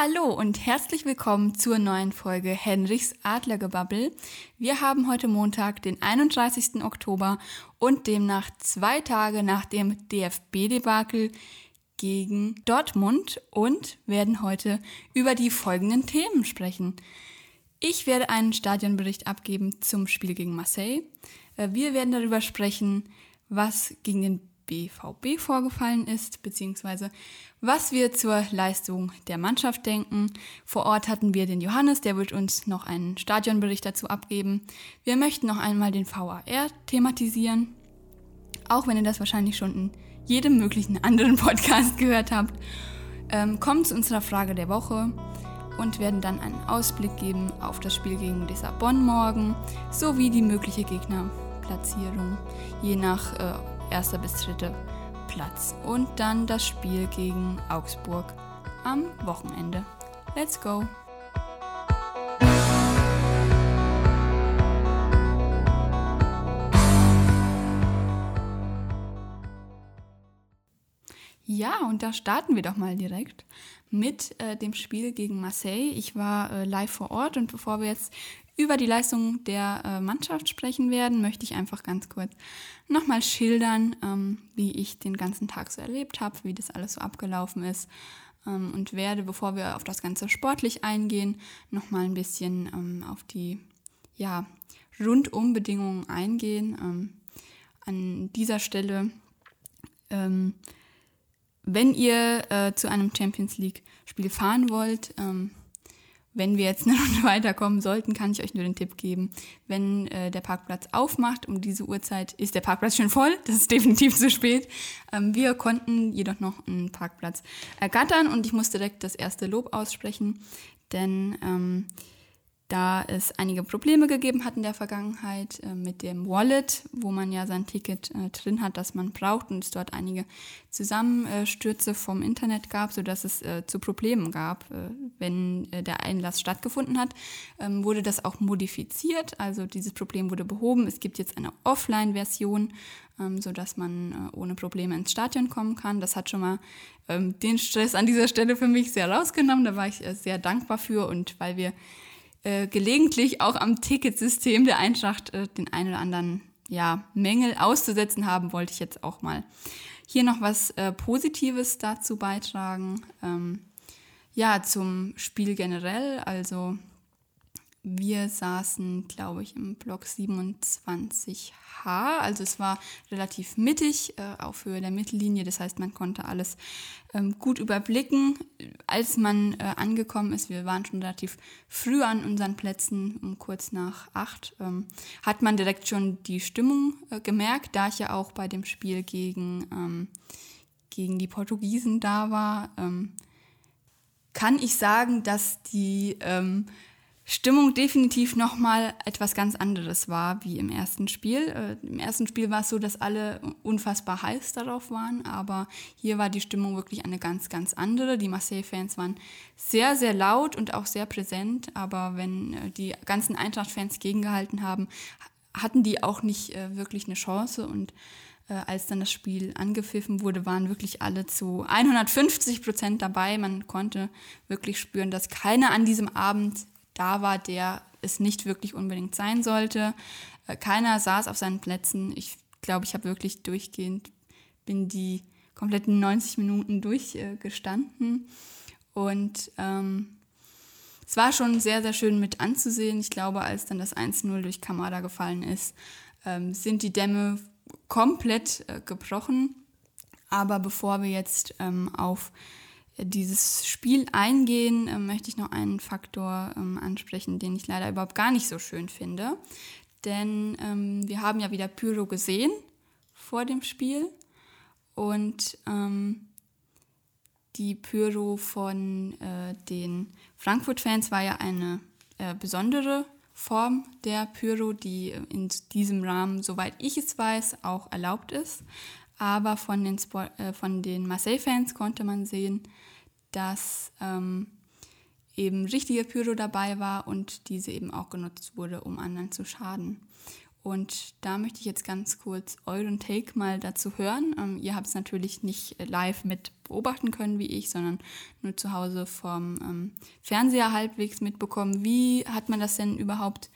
Hallo und herzlich willkommen zur neuen Folge Henrichs Adlergebabbel. Wir haben heute Montag, den 31. Oktober und demnach zwei Tage nach dem DFB-Debakel gegen Dortmund und werden heute über die folgenden Themen sprechen. Ich werde einen Stadionbericht abgeben zum Spiel gegen Marseille. Äh, wir werden darüber sprechen, was gegen den BVB vorgefallen ist, beziehungsweise was wir zur Leistung der Mannschaft denken. Vor Ort hatten wir den Johannes, der wird uns noch einen Stadionbericht dazu abgeben. Wir möchten noch einmal den VAR thematisieren, auch wenn ihr das wahrscheinlich schon in jedem möglichen anderen Podcast gehört habt. Ähm, kommen zu unserer Frage der Woche und werden dann einen Ausblick geben auf das Spiel gegen Lissabon morgen sowie die mögliche Gegnerplatzierung je nach äh, erster bis dritter Platz. Und dann das Spiel gegen Augsburg am Wochenende. Let's go! Ja, und da starten wir doch mal direkt mit äh, dem Spiel gegen Marseille. Ich war äh, live vor Ort und bevor wir jetzt über die Leistung der äh, Mannschaft sprechen werden, möchte ich einfach ganz kurz nochmal schildern, ähm, wie ich den ganzen Tag so erlebt habe, wie das alles so abgelaufen ist. Ähm, und werde, bevor wir auf das Ganze sportlich eingehen, nochmal ein bisschen ähm, auf die ja, Rundumbedingungen eingehen. An dieser Stelle, wenn ihr äh, zu einem Champions League-Spiel fahren wollt, ähm, wenn wir jetzt eine Runde weiterkommen sollten, kann ich euch nur den Tipp geben, wenn äh, der Parkplatz aufmacht um diese Uhrzeit, ist der Parkplatz schon voll. Das ist definitiv zu spät. Ähm, wir konnten jedoch noch einen Parkplatz ergattern und ich muss direkt das erste Lob aussprechen, denn ähm, da es einige Probleme gegeben hat in der Vergangenheit äh, mit dem Wallet, wo man ja sein Ticket äh, drin hat, das man braucht und es dort einige Zusammenstürze vom Internet gab, sodass es äh, zu Problemen gab, äh, wenn äh, der Einlass stattgefunden hat, ähm, wurde das auch modifiziert. Also dieses Problem wurde behoben. Es gibt jetzt eine Offline-Version, ähm, sodass man äh, ohne Probleme ins Stadion kommen kann. Das hat schon mal ähm, den Stress an dieser Stelle für mich sehr rausgenommen. Da war ich sehr dankbar für und weil wir äh, gelegentlich auch am Ticketsystem der Eintracht äh, den einen oder anderen ja, Mängel auszusetzen haben, wollte ich jetzt auch mal hier noch was äh, Positives dazu beitragen. Ähm, ja, zum Spiel generell. Also wir saßen, glaube ich, im Block 27H. Also es war relativ mittig äh, auf Höhe der Mittellinie. Das heißt, man konnte alles ähm, gut überblicken. Als man äh, angekommen ist, wir waren schon relativ früh an unseren Plätzen, um kurz nach acht, ähm, hat man direkt schon die Stimmung äh, gemerkt, da ich ja auch bei dem Spiel gegen, ähm, gegen die Portugiesen da war. Ähm, kann ich sagen, dass die ähm, Stimmung definitiv nochmal etwas ganz anderes war wie im ersten Spiel. Äh, Im ersten Spiel war es so, dass alle unfassbar heiß darauf waren, aber hier war die Stimmung wirklich eine ganz, ganz andere. Die Marseille-Fans waren sehr, sehr laut und auch sehr präsent, aber wenn äh, die ganzen Eintracht-Fans gegengehalten haben, hatten die auch nicht äh, wirklich eine Chance und äh, als dann das Spiel angepfiffen wurde, waren wirklich alle zu 150 Prozent dabei. Man konnte wirklich spüren, dass keiner an diesem Abend da war, der es nicht wirklich unbedingt sein sollte. Äh, keiner saß auf seinen Plätzen. Ich glaube, ich habe wirklich durchgehend, bin die kompletten 90 Minuten durchgestanden. Und ähm, es war schon sehr, sehr schön mit anzusehen. Ich glaube, als dann das 1-0 durch Kamada gefallen ist, ähm, sind die Dämme komplett äh, gebrochen. Aber bevor wir jetzt ähm, auf dieses Spiel eingehen, äh, möchte ich noch einen Faktor ähm, ansprechen, den ich leider überhaupt gar nicht so schön finde. Denn ähm, wir haben ja wieder Pyro gesehen vor dem Spiel und ähm, die Pyro von äh, den Frankfurt-Fans war ja eine äh, besondere Form der Pyro, die in diesem Rahmen, soweit ich es weiß, auch erlaubt ist. Aber von den, äh, von den Marseille-Fans konnte man sehen, dass ähm, eben richtige Pyro dabei war und diese eben auch genutzt wurde, um anderen zu schaden. Und da möchte ich jetzt ganz kurz euren Take mal dazu hören. Ähm, ihr habt es natürlich nicht live mit beobachten können wie ich, sondern nur zu Hause vom ähm, Fernseher halbwegs mitbekommen. Wie hat man das denn überhaupt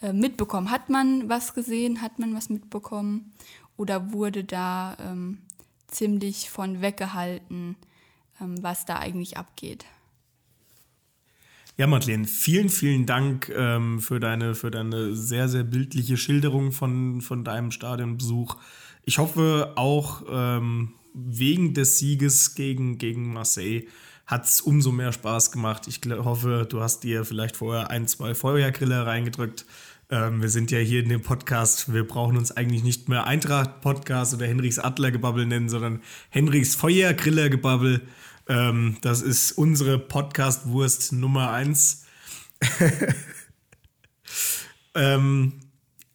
äh, mitbekommen? Hat man was gesehen? Hat man was mitbekommen? Oder wurde da ähm, ziemlich von weggehalten, ähm, was da eigentlich abgeht? Ja, Madeleine, vielen, vielen Dank ähm, für, deine, für deine sehr, sehr bildliche Schilderung von, von deinem Stadionbesuch. Ich hoffe auch ähm, wegen des Sieges gegen, gegen Marseille hat es umso mehr Spaß gemacht. Ich hoffe, du hast dir vielleicht vorher ein, zwei Feuergrille reingedrückt. Ähm, wir sind ja hier in dem Podcast, wir brauchen uns eigentlich nicht mehr Eintracht-Podcast oder Henrichs Adler-Gebabbel nennen, sondern Henrichs Feuergriller-Gebabbel. Ähm, das ist unsere Podcast-Wurst Nummer eins. ähm,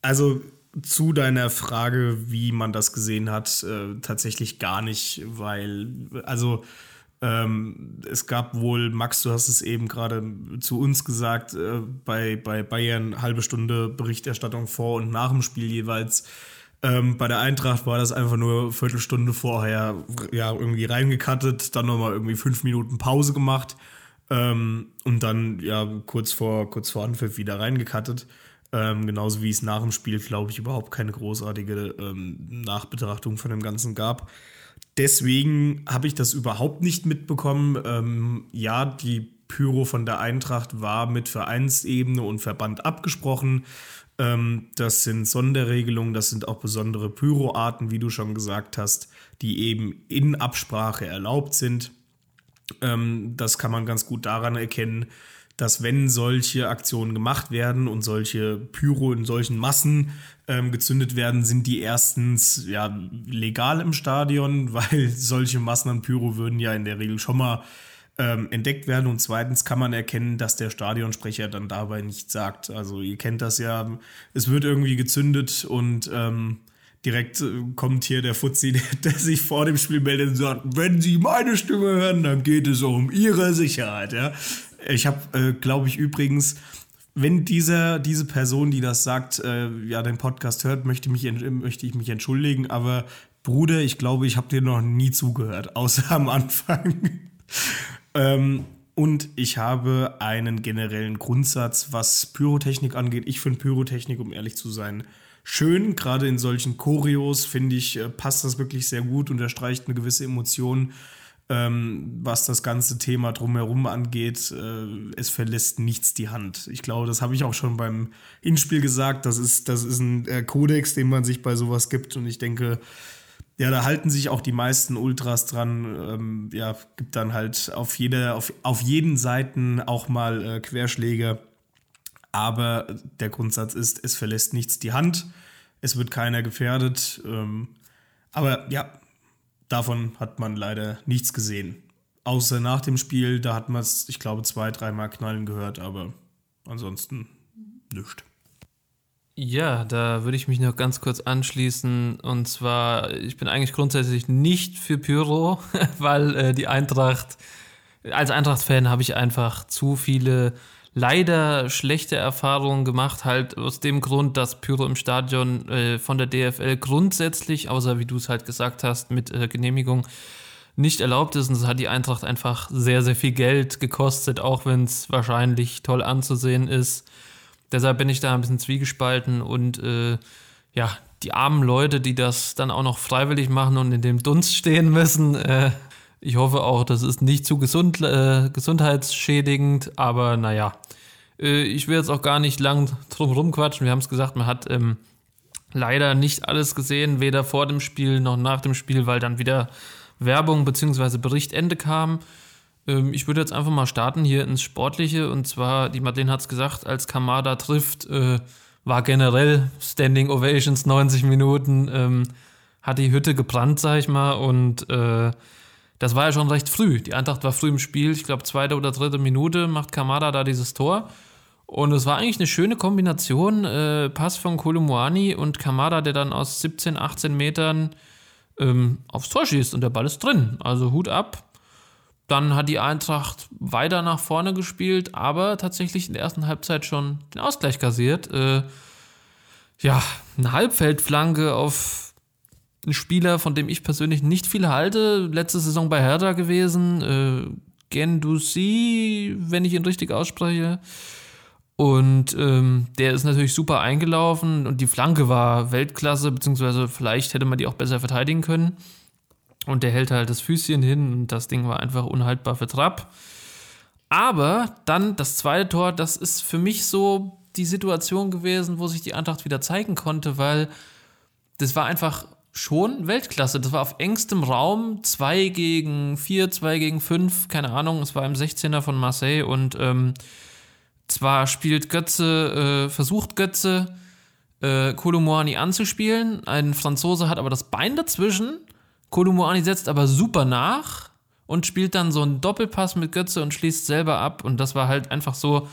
also zu deiner Frage, wie man das gesehen hat, äh, tatsächlich gar nicht, weil, also ähm, es gab wohl, Max, du hast es eben gerade zu uns gesagt, äh, bei, bei Bayern halbe Stunde Berichterstattung vor und nach dem Spiel jeweils. Ähm, bei der Eintracht war das einfach nur eine Viertelstunde vorher ja, irgendwie reingekattet, dann nochmal irgendwie fünf Minuten Pause gemacht ähm, und dann ja kurz vor, kurz vor Anpfiff wieder reingekattet. Ähm, genauso wie es nach dem Spiel, glaube ich, überhaupt keine großartige ähm, Nachbetrachtung von dem Ganzen gab. Deswegen habe ich das überhaupt nicht mitbekommen. Ähm, ja, die Pyro von der Eintracht war mit Vereinsebene und Verband abgesprochen. Ähm, das sind Sonderregelungen, das sind auch besondere Pyroarten, wie du schon gesagt hast, die eben in Absprache erlaubt sind. Ähm, das kann man ganz gut daran erkennen, dass wenn solche Aktionen gemacht werden und solche Pyro in solchen Massen ähm, gezündet werden, sind die erstens ja legal im Stadion, weil solche Massen an Pyro würden ja in der Regel schon mal ähm, entdeckt werden und zweitens kann man erkennen, dass der Stadionsprecher dann dabei nichts sagt. Also ihr kennt das ja, es wird irgendwie gezündet und ähm, direkt äh, kommt hier der Fuzzi, der, der, sich vor dem Spiel meldet und sagt, wenn Sie meine Stimme hören, dann geht es um Ihre Sicherheit. Ja? Ich habe, äh, glaube ich, übrigens wenn dieser, diese Person, die das sagt, äh, ja, den Podcast hört, möchte, mich, möchte ich mich entschuldigen, aber Bruder, ich glaube, ich habe dir noch nie zugehört, außer am Anfang. Ähm, und ich habe einen generellen Grundsatz, was Pyrotechnik angeht. Ich finde Pyrotechnik, um ehrlich zu sein, schön. Gerade in solchen Choreos, finde ich, äh, passt das wirklich sehr gut, unterstreicht eine gewisse Emotion. Ähm, was das ganze Thema drumherum angeht, äh, es verlässt nichts die Hand. Ich glaube, das habe ich auch schon beim Hinspiel gesagt. Das ist, das ist ein äh, Kodex, den man sich bei sowas gibt. Und ich denke, ja, da halten sich auch die meisten Ultras dran. Ähm, ja, gibt dann halt auf, jede, auf, auf jeden Seiten auch mal äh, Querschläge. Aber der Grundsatz ist, es verlässt nichts die Hand. Es wird keiner gefährdet. Ähm, aber ja, davon hat man leider nichts gesehen. Außer nach dem Spiel, da hat man es, ich glaube, zwei, dreimal knallen gehört, aber ansonsten nichts. Ja, da würde ich mich noch ganz kurz anschließen. Und zwar, ich bin eigentlich grundsätzlich nicht für Pyro, weil äh, die Eintracht, als Eintracht-Fan habe ich einfach zu viele leider schlechte Erfahrungen gemacht, halt aus dem Grund, dass Pyro im Stadion äh, von der DFL grundsätzlich, außer wie du es halt gesagt hast, mit äh, Genehmigung nicht erlaubt ist. Und das hat die Eintracht einfach sehr, sehr viel Geld gekostet, auch wenn es wahrscheinlich toll anzusehen ist. Deshalb bin ich da ein bisschen zwiegespalten und äh, ja, die armen Leute, die das dann auch noch freiwillig machen und in dem Dunst stehen müssen, äh, ich hoffe auch, das ist nicht zu gesund, äh, gesundheitsschädigend, aber naja, äh, ich will jetzt auch gar nicht lang drum rumquatschen. Wir haben es gesagt, man hat ähm, leider nicht alles gesehen, weder vor dem Spiel noch nach dem Spiel, weil dann wieder Werbung bzw. Berichtende kam. Ähm, ich würde jetzt einfach mal starten hier ins Sportliche. Und zwar, die Madeleine hat es gesagt, als Kamada trifft, äh, war generell Standing Ovations 90 Minuten, ähm, hat die Hütte gebrannt, sag ich mal. Und äh, das war ja schon recht früh. Die Eintracht war früh im Spiel. Ich glaube, zweite oder dritte Minute macht Kamada da dieses Tor. Und es war eigentlich eine schöne Kombination. Äh, Pass von Kolumuani und Kamada, der dann aus 17, 18 Metern ähm, aufs Tor schießt und der Ball ist drin. Also Hut ab. Dann hat die Eintracht weiter nach vorne gespielt, aber tatsächlich in der ersten Halbzeit schon den Ausgleich kassiert. Äh, ja, eine Halbfeldflanke auf einen Spieler, von dem ich persönlich nicht viel halte. Letzte Saison bei Hertha gewesen. Äh, Gendusi, wenn ich ihn richtig ausspreche. Und ähm, der ist natürlich super eingelaufen und die Flanke war Weltklasse, beziehungsweise vielleicht hätte man die auch besser verteidigen können. Und der hält halt das Füßchen hin und das Ding war einfach unhaltbar für Trapp. Aber dann das zweite Tor, das ist für mich so die Situation gewesen, wo sich die Eintracht wieder zeigen konnte, weil das war einfach schon Weltklasse. Das war auf engstem Raum, 2 gegen 4, 2 gegen 5, keine Ahnung, es war im 16er von Marseille und ähm, zwar spielt Götze, äh, versucht Götze, äh, Kolumani anzuspielen, ein Franzose hat aber das Bein dazwischen, Kolumani setzt aber super nach und spielt dann so einen Doppelpass mit Götze und schließt selber ab. Und das war halt einfach so,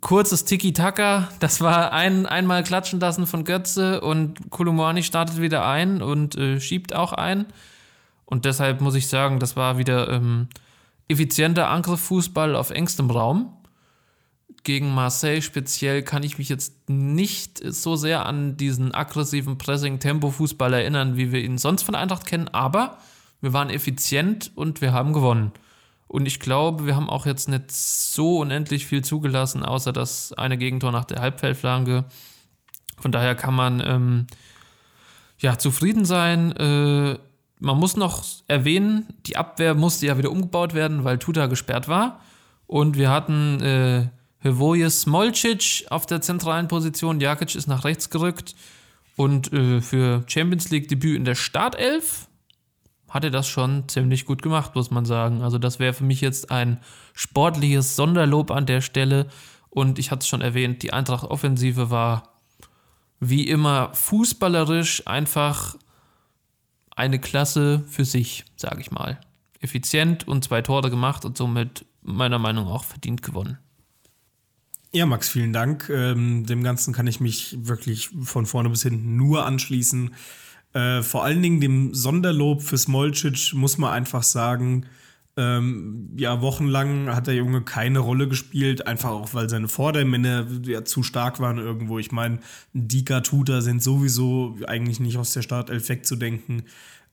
kurzes Tiki-Taka. Das war ein, einmal klatschen lassen von Götze und Kolumani startet wieder ein und äh, schiebt auch ein. Und deshalb muss ich sagen, das war wieder ähm, effizienter Angriffsfußball auf engstem Raum. Gegen Marseille speziell kann ich mich jetzt nicht so sehr an diesen aggressiven Pressing-Tempo-Fußball erinnern, wie wir ihn sonst von Eintracht kennen, aber wir waren effizient und wir haben gewonnen. Und ich glaube, wir haben auch jetzt nicht so unendlich viel zugelassen, außer das eine Gegentor nach der Halbfeldflanke. Von daher kann man ähm, ja zufrieden sein. Äh, man muss noch erwähnen, die Abwehr musste ja wieder umgebaut werden, weil Tuta gesperrt war. Und wir hatten äh, Hrvoje Smolcic auf der zentralen Position. Jakic ist nach rechts gerückt. Und äh, für Champions League Debüt in der Startelf hat er das schon ziemlich gut gemacht, muss man sagen. Also das wäre für mich jetzt ein sportliches Sonderlob an der Stelle. Und ich hatte es schon erwähnt, die Eintracht-Offensive war wie immer fußballerisch einfach eine Klasse für sich, sage ich mal. Effizient und zwei Tore gemacht und somit meiner Meinung nach auch verdient gewonnen. Ja, Max, vielen Dank. Ähm, dem Ganzen kann ich mich wirklich von vorne bis hinten nur anschließen. Äh, vor allen Dingen dem Sonderlob für Smolcic muss man einfach sagen, ähm, ja, wochenlang hat der Junge keine Rolle gespielt, einfach auch, weil seine Vordermänner ja zu stark waren irgendwo. Ich meine, Dika, Tuta sind sowieso eigentlich nicht aus der Startelf wegzudenken.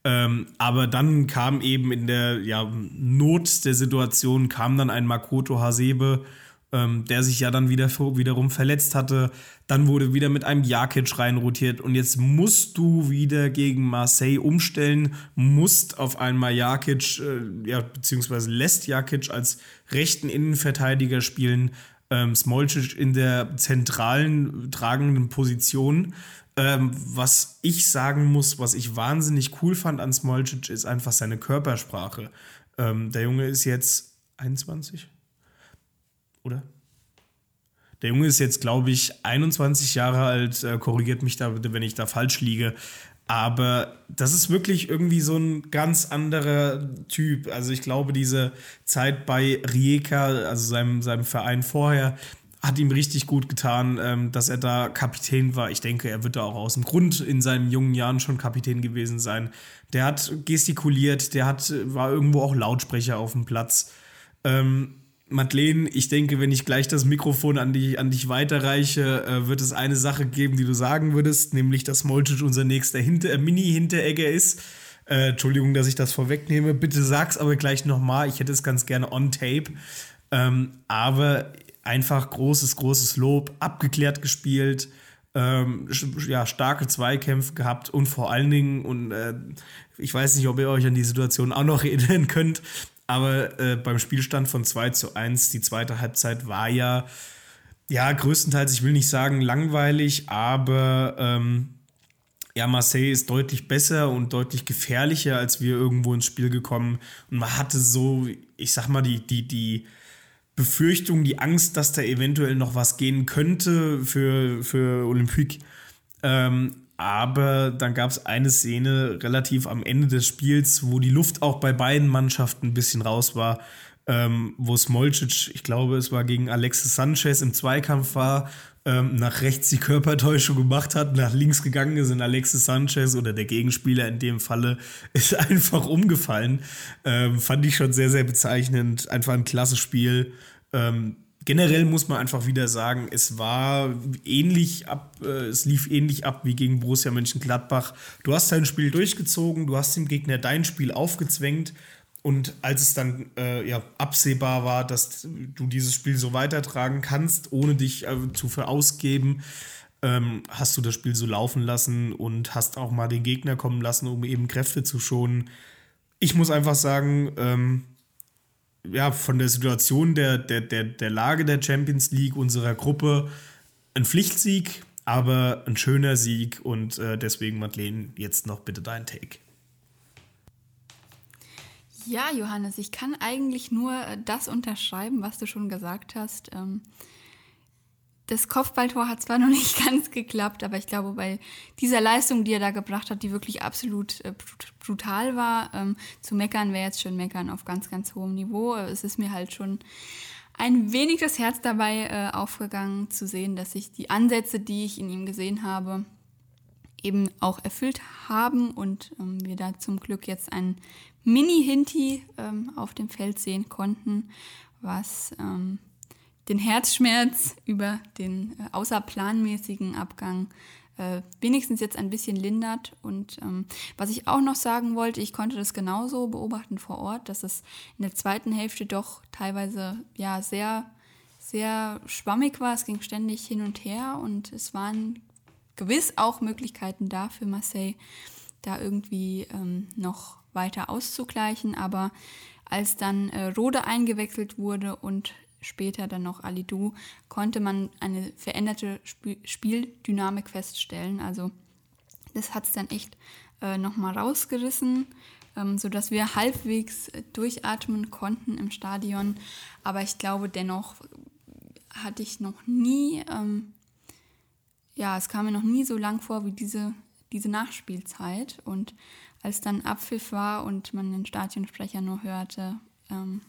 Ähm, aber dann kam eben in der ja, Not der Situation, kam dann ein Makoto Hasebe, ähm, der sich ja dann wieder wiederum verletzt hatte. Dann wurde wieder mit einem Jakic reinrotiert und jetzt musst du wieder gegen Marseille umstellen, musst auf einmal Jakic, äh, ja, beziehungsweise lässt Jakic als rechten Innenverteidiger spielen, ähm, Smolcic in der zentralen tragenden Position. Ähm, was ich sagen muss, was ich wahnsinnig cool fand an Smolcic, ist einfach seine Körpersprache. Ähm, der Junge ist jetzt 21, oder? Der Junge ist jetzt, glaube ich, 21 Jahre alt, äh, korrigiert mich da bitte, wenn ich da falsch liege. Aber das ist wirklich irgendwie so ein ganz anderer Typ. Also ich glaube, diese Zeit bei Rijeka, also seinem, seinem Verein vorher, hat ihm richtig gut getan, ähm, dass er da Kapitän war. Ich denke, er wird da auch aus dem Grund in seinen jungen Jahren schon Kapitän gewesen sein. Der hat gestikuliert, der hat, war irgendwo auch Lautsprecher auf dem Platz. Ähm, Madeleine, ich denke, wenn ich gleich das Mikrofon an dich, an dich weiterreiche, äh, wird es eine Sache geben, die du sagen würdest, nämlich, dass Molcic unser nächster Hinter äh, Mini-Hinteregger ist. Äh, Entschuldigung, dass ich das vorwegnehme. Bitte sag's aber gleich nochmal. Ich hätte es ganz gerne on tape. Ähm, aber einfach großes, großes Lob, abgeklärt gespielt, ähm, ja, starke Zweikämpfe gehabt und vor allen Dingen, und äh, ich weiß nicht, ob ihr euch an die Situation auch noch erinnern könnt, aber äh, beim Spielstand von 2 zu 1, die zweite Halbzeit war ja, ja, größtenteils, ich will nicht sagen langweilig, aber ähm, ja, Marseille ist deutlich besser und deutlich gefährlicher, als wir irgendwo ins Spiel gekommen. Und man hatte so, ich sag mal, die, die, die Befürchtung, die Angst, dass da eventuell noch was gehen könnte für, für Olympique. Ähm, aber dann gab es eine Szene relativ am Ende des Spiels, wo die Luft auch bei beiden Mannschaften ein bisschen raus war, ähm, wo Smolcic, ich glaube, es war gegen Alexis Sanchez im Zweikampf war, ähm, nach rechts die Körpertäuschung gemacht hat, nach links gegangen ist und Alexis Sanchez oder der Gegenspieler in dem Falle ist einfach umgefallen. Ähm, fand ich schon sehr, sehr bezeichnend. Einfach ein klasse Spiel. Ähm, generell muss man einfach wieder sagen, es war ähnlich ab, äh, es lief ähnlich ab wie gegen Borussia Mönchengladbach. Du hast dein Spiel durchgezogen, du hast dem Gegner dein Spiel aufgezwängt und als es dann äh, ja, absehbar war, dass du dieses Spiel so weitertragen kannst, ohne dich äh, zu verausgeben, ähm, hast du das Spiel so laufen lassen und hast auch mal den Gegner kommen lassen, um eben Kräfte zu schonen. Ich muss einfach sagen, ähm, ja, von der Situation der, der, der, der Lage der Champions League, unserer Gruppe, ein Pflichtsieg, aber ein schöner Sieg und äh, deswegen, Madeleine, jetzt noch bitte dein Take. Ja, Johannes, ich kann eigentlich nur äh, das unterschreiben, was du schon gesagt hast. Ähm, das Kopfballtor hat zwar noch nicht ganz geklappt, aber ich glaube, bei dieser Leistung, die er da gebracht hat, die wirklich absolut äh, brutal war, ähm, zu meckern wäre jetzt schon meckern auf ganz, ganz hohem Niveau. Es ist mir halt schon ein wenig das Herz dabei äh, aufgegangen zu sehen, dass sich die Ansätze, die ich in ihm gesehen habe, eben auch erfüllt haben und ähm, wir da zum Glück jetzt einen Mini-Hinti ähm, auf dem Feld sehen konnten, was ähm, den Herzschmerz über den äh, außerplanmäßigen Abgang äh, wenigstens jetzt ein bisschen lindert. Und ähm, was ich auch noch sagen wollte, ich konnte das genauso beobachten vor Ort, dass es in der zweiten Hälfte doch teilweise ja sehr, sehr schwammig war. Es ging ständig hin und her und es waren gewiss auch Möglichkeiten da für Marseille, da irgendwie ähm, noch weiter auszugleichen. Aber als dann äh, Rode eingewechselt wurde und später dann noch Alidu, konnte man eine veränderte Sp Spieldynamik feststellen. Also das hat es dann echt äh, nochmal rausgerissen, ähm, sodass wir halbwegs äh, durchatmen konnten im Stadion. Aber ich glaube dennoch hatte ich noch nie, ähm, ja, es kam mir noch nie so lang vor wie diese, diese Nachspielzeit. Und als dann Abpfiff war und man den Stadionsprecher nur hörte, ähm,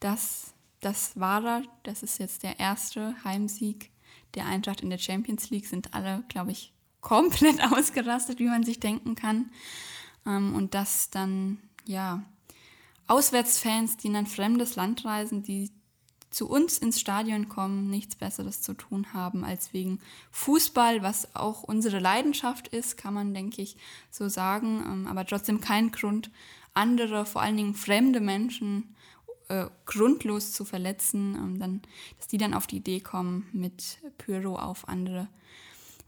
dass das war er. Das ist jetzt der erste Heimsieg der Eintracht in der Champions League. Sind alle, glaube ich, komplett ausgerastet, wie man sich denken kann. Ähm, und dass dann, ja, Auswärtsfans, die in ein fremdes Land reisen, die zu uns ins Stadion kommen, nichts Besseres zu tun haben als wegen Fußball, was auch unsere Leidenschaft ist, kann man, denke ich, so sagen, ähm, aber trotzdem kein Grund, andere, vor allen Dingen fremde Menschen äh, grundlos zu verletzen, ähm, dann, dass die dann auf die Idee kommen, mit Pyro auf andere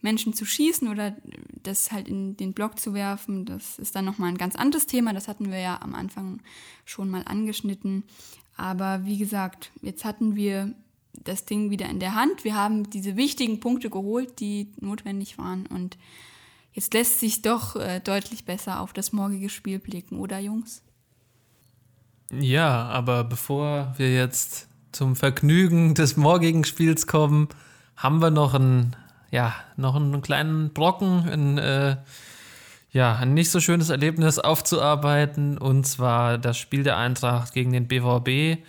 Menschen zu schießen oder das halt in den Block zu werfen, das ist dann nochmal ein ganz anderes Thema. Das hatten wir ja am Anfang schon mal angeschnitten. Aber wie gesagt, jetzt hatten wir das Ding wieder in der Hand. Wir haben diese wichtigen Punkte geholt, die notwendig waren. Und jetzt lässt sich doch äh, deutlich besser auf das morgige Spiel blicken, oder Jungs? Ja, aber bevor wir jetzt zum Vergnügen des morgigen Spiels kommen, haben wir noch einen, ja, noch einen kleinen Brocken, ein, äh, ja, ein nicht so schönes Erlebnis aufzuarbeiten, und zwar das Spiel der Eintracht gegen den BVB.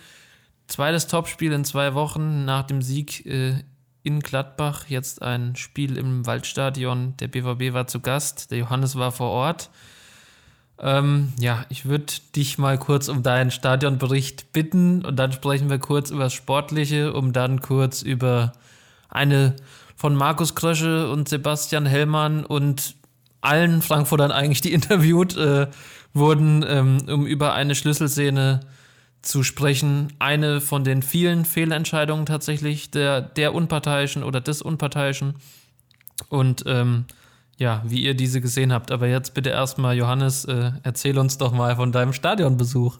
Zweites Topspiel in zwei Wochen nach dem Sieg äh, in Gladbach, jetzt ein Spiel im Waldstadion. Der BVB war zu Gast, der Johannes war vor Ort. Ähm, ja, ich würde dich mal kurz um deinen Stadionbericht bitten und dann sprechen wir kurz über das Sportliche, um dann kurz über eine von Markus Krösche und Sebastian Hellmann und allen Frankfurtern eigentlich, die interviewt äh, wurden, ähm, um über eine Schlüsselszene zu sprechen. Eine von den vielen Fehlentscheidungen tatsächlich der, der Unparteiischen oder des Unparteiischen. Und ähm, ja, wie ihr diese gesehen habt. Aber jetzt bitte erstmal, Johannes, äh, erzähl uns doch mal von deinem Stadionbesuch.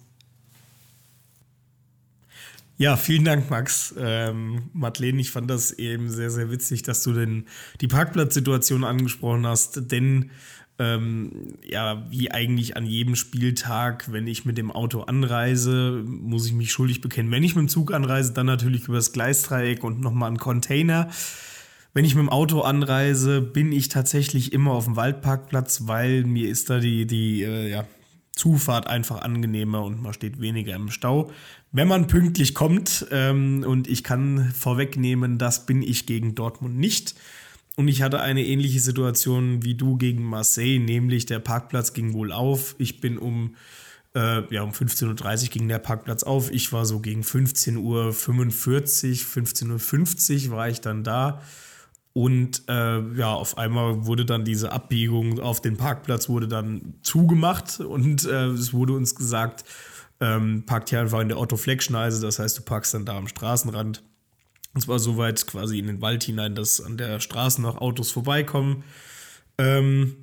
Ja, vielen Dank, Max. Ähm, Madeleine, ich fand das eben sehr, sehr witzig, dass du denn die Parkplatzsituation angesprochen hast, denn ähm, ja, wie eigentlich an jedem Spieltag, wenn ich mit dem Auto anreise, muss ich mich schuldig bekennen. Wenn ich mit dem Zug anreise, dann natürlich übers Gleisdreieck und nochmal einen Container. Wenn ich mit dem Auto anreise, bin ich tatsächlich immer auf dem Waldparkplatz, weil mir ist da die, die äh, ja, Zufahrt einfach angenehmer und man steht weniger im Stau. Wenn man pünktlich kommt, ähm, und ich kann vorwegnehmen, das bin ich gegen Dortmund nicht. Und ich hatte eine ähnliche Situation wie du gegen Marseille, nämlich der Parkplatz ging wohl auf. Ich bin um Äh, ja, um 15.30 Uhr ging der Parkplatz auf. Ich war so gegen 15.45 Uhr, 15.50 Uhr war ich dann da. Und äh, ja, auf einmal wurde dann diese Abbiegung auf den Parkplatz wurde dann zugemacht und äh, es wurde uns gesagt, ähm, parkt hier einfach in der Otto-Fleck-Schneise, das heißt, du parkst dann da am Straßenrand. Und zwar so weit quasi in den Wald hinein, dass an der Straße noch Autos vorbeikommen. Ähm,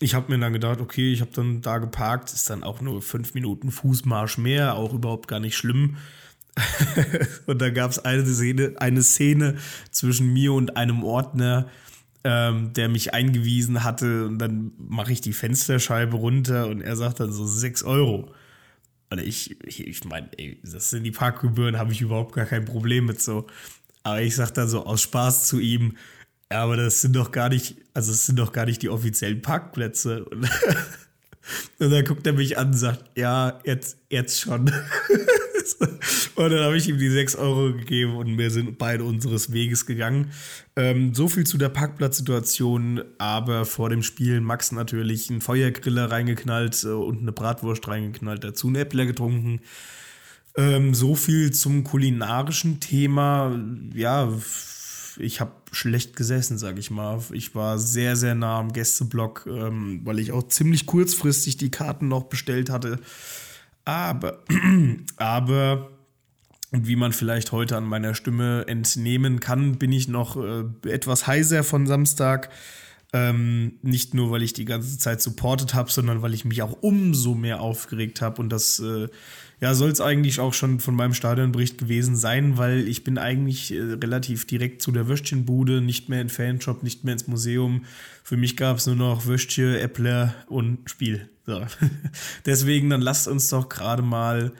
ich habe mir dann gedacht, okay, ich habe dann da geparkt, ist dann auch nur fünf Minuten Fußmarsch mehr, auch überhaupt gar nicht schlimm. und da gab es eine Szene, eine Szene zwischen mir und einem Ordner, ähm, der mich eingewiesen hatte. Und dann mache ich die Fensterscheibe runter und er sagt dann so sechs Euro. Und ich, ich, ich meine, das sind die Parkgebühren, habe ich überhaupt gar kein Problem mit so. Aber ich sage dann so aus Spaß zu ihm, ja, aber das sind doch gar nicht, also es sind doch gar nicht die offiziellen Parkplätze. Und, und dann guckt er mich an und sagt, ja, jetzt, jetzt schon. und dann habe ich ihm die 6 Euro gegeben und wir sind beide unseres Weges gegangen. Ähm, so viel zu der Parkplatzsituation, aber vor dem Spiel Max natürlich einen Feuergriller reingeknallt äh, und eine Bratwurst reingeknallt, dazu einen Äppler getrunken. Ähm, so viel zum kulinarischen Thema. Ja, ich habe schlecht gesessen, sage ich mal. Ich war sehr, sehr nah am Gästeblock, ähm, weil ich auch ziemlich kurzfristig die Karten noch bestellt hatte. Aber, aber, und wie man vielleicht heute an meiner Stimme entnehmen kann, bin ich noch äh, etwas heiser von Samstag. Ähm, nicht nur, weil ich die ganze Zeit supportet habe, sondern weil ich mich auch umso mehr aufgeregt habe. Und das äh, ja, soll es eigentlich auch schon von meinem Stadionbericht gewesen sein, weil ich bin eigentlich äh, relativ direkt zu der Würstchenbude, nicht mehr in Fanshop, nicht mehr ins Museum. Für mich gab es nur noch Würstchen, Äppler und Spiel. So. Deswegen, dann lasst uns doch gerade mal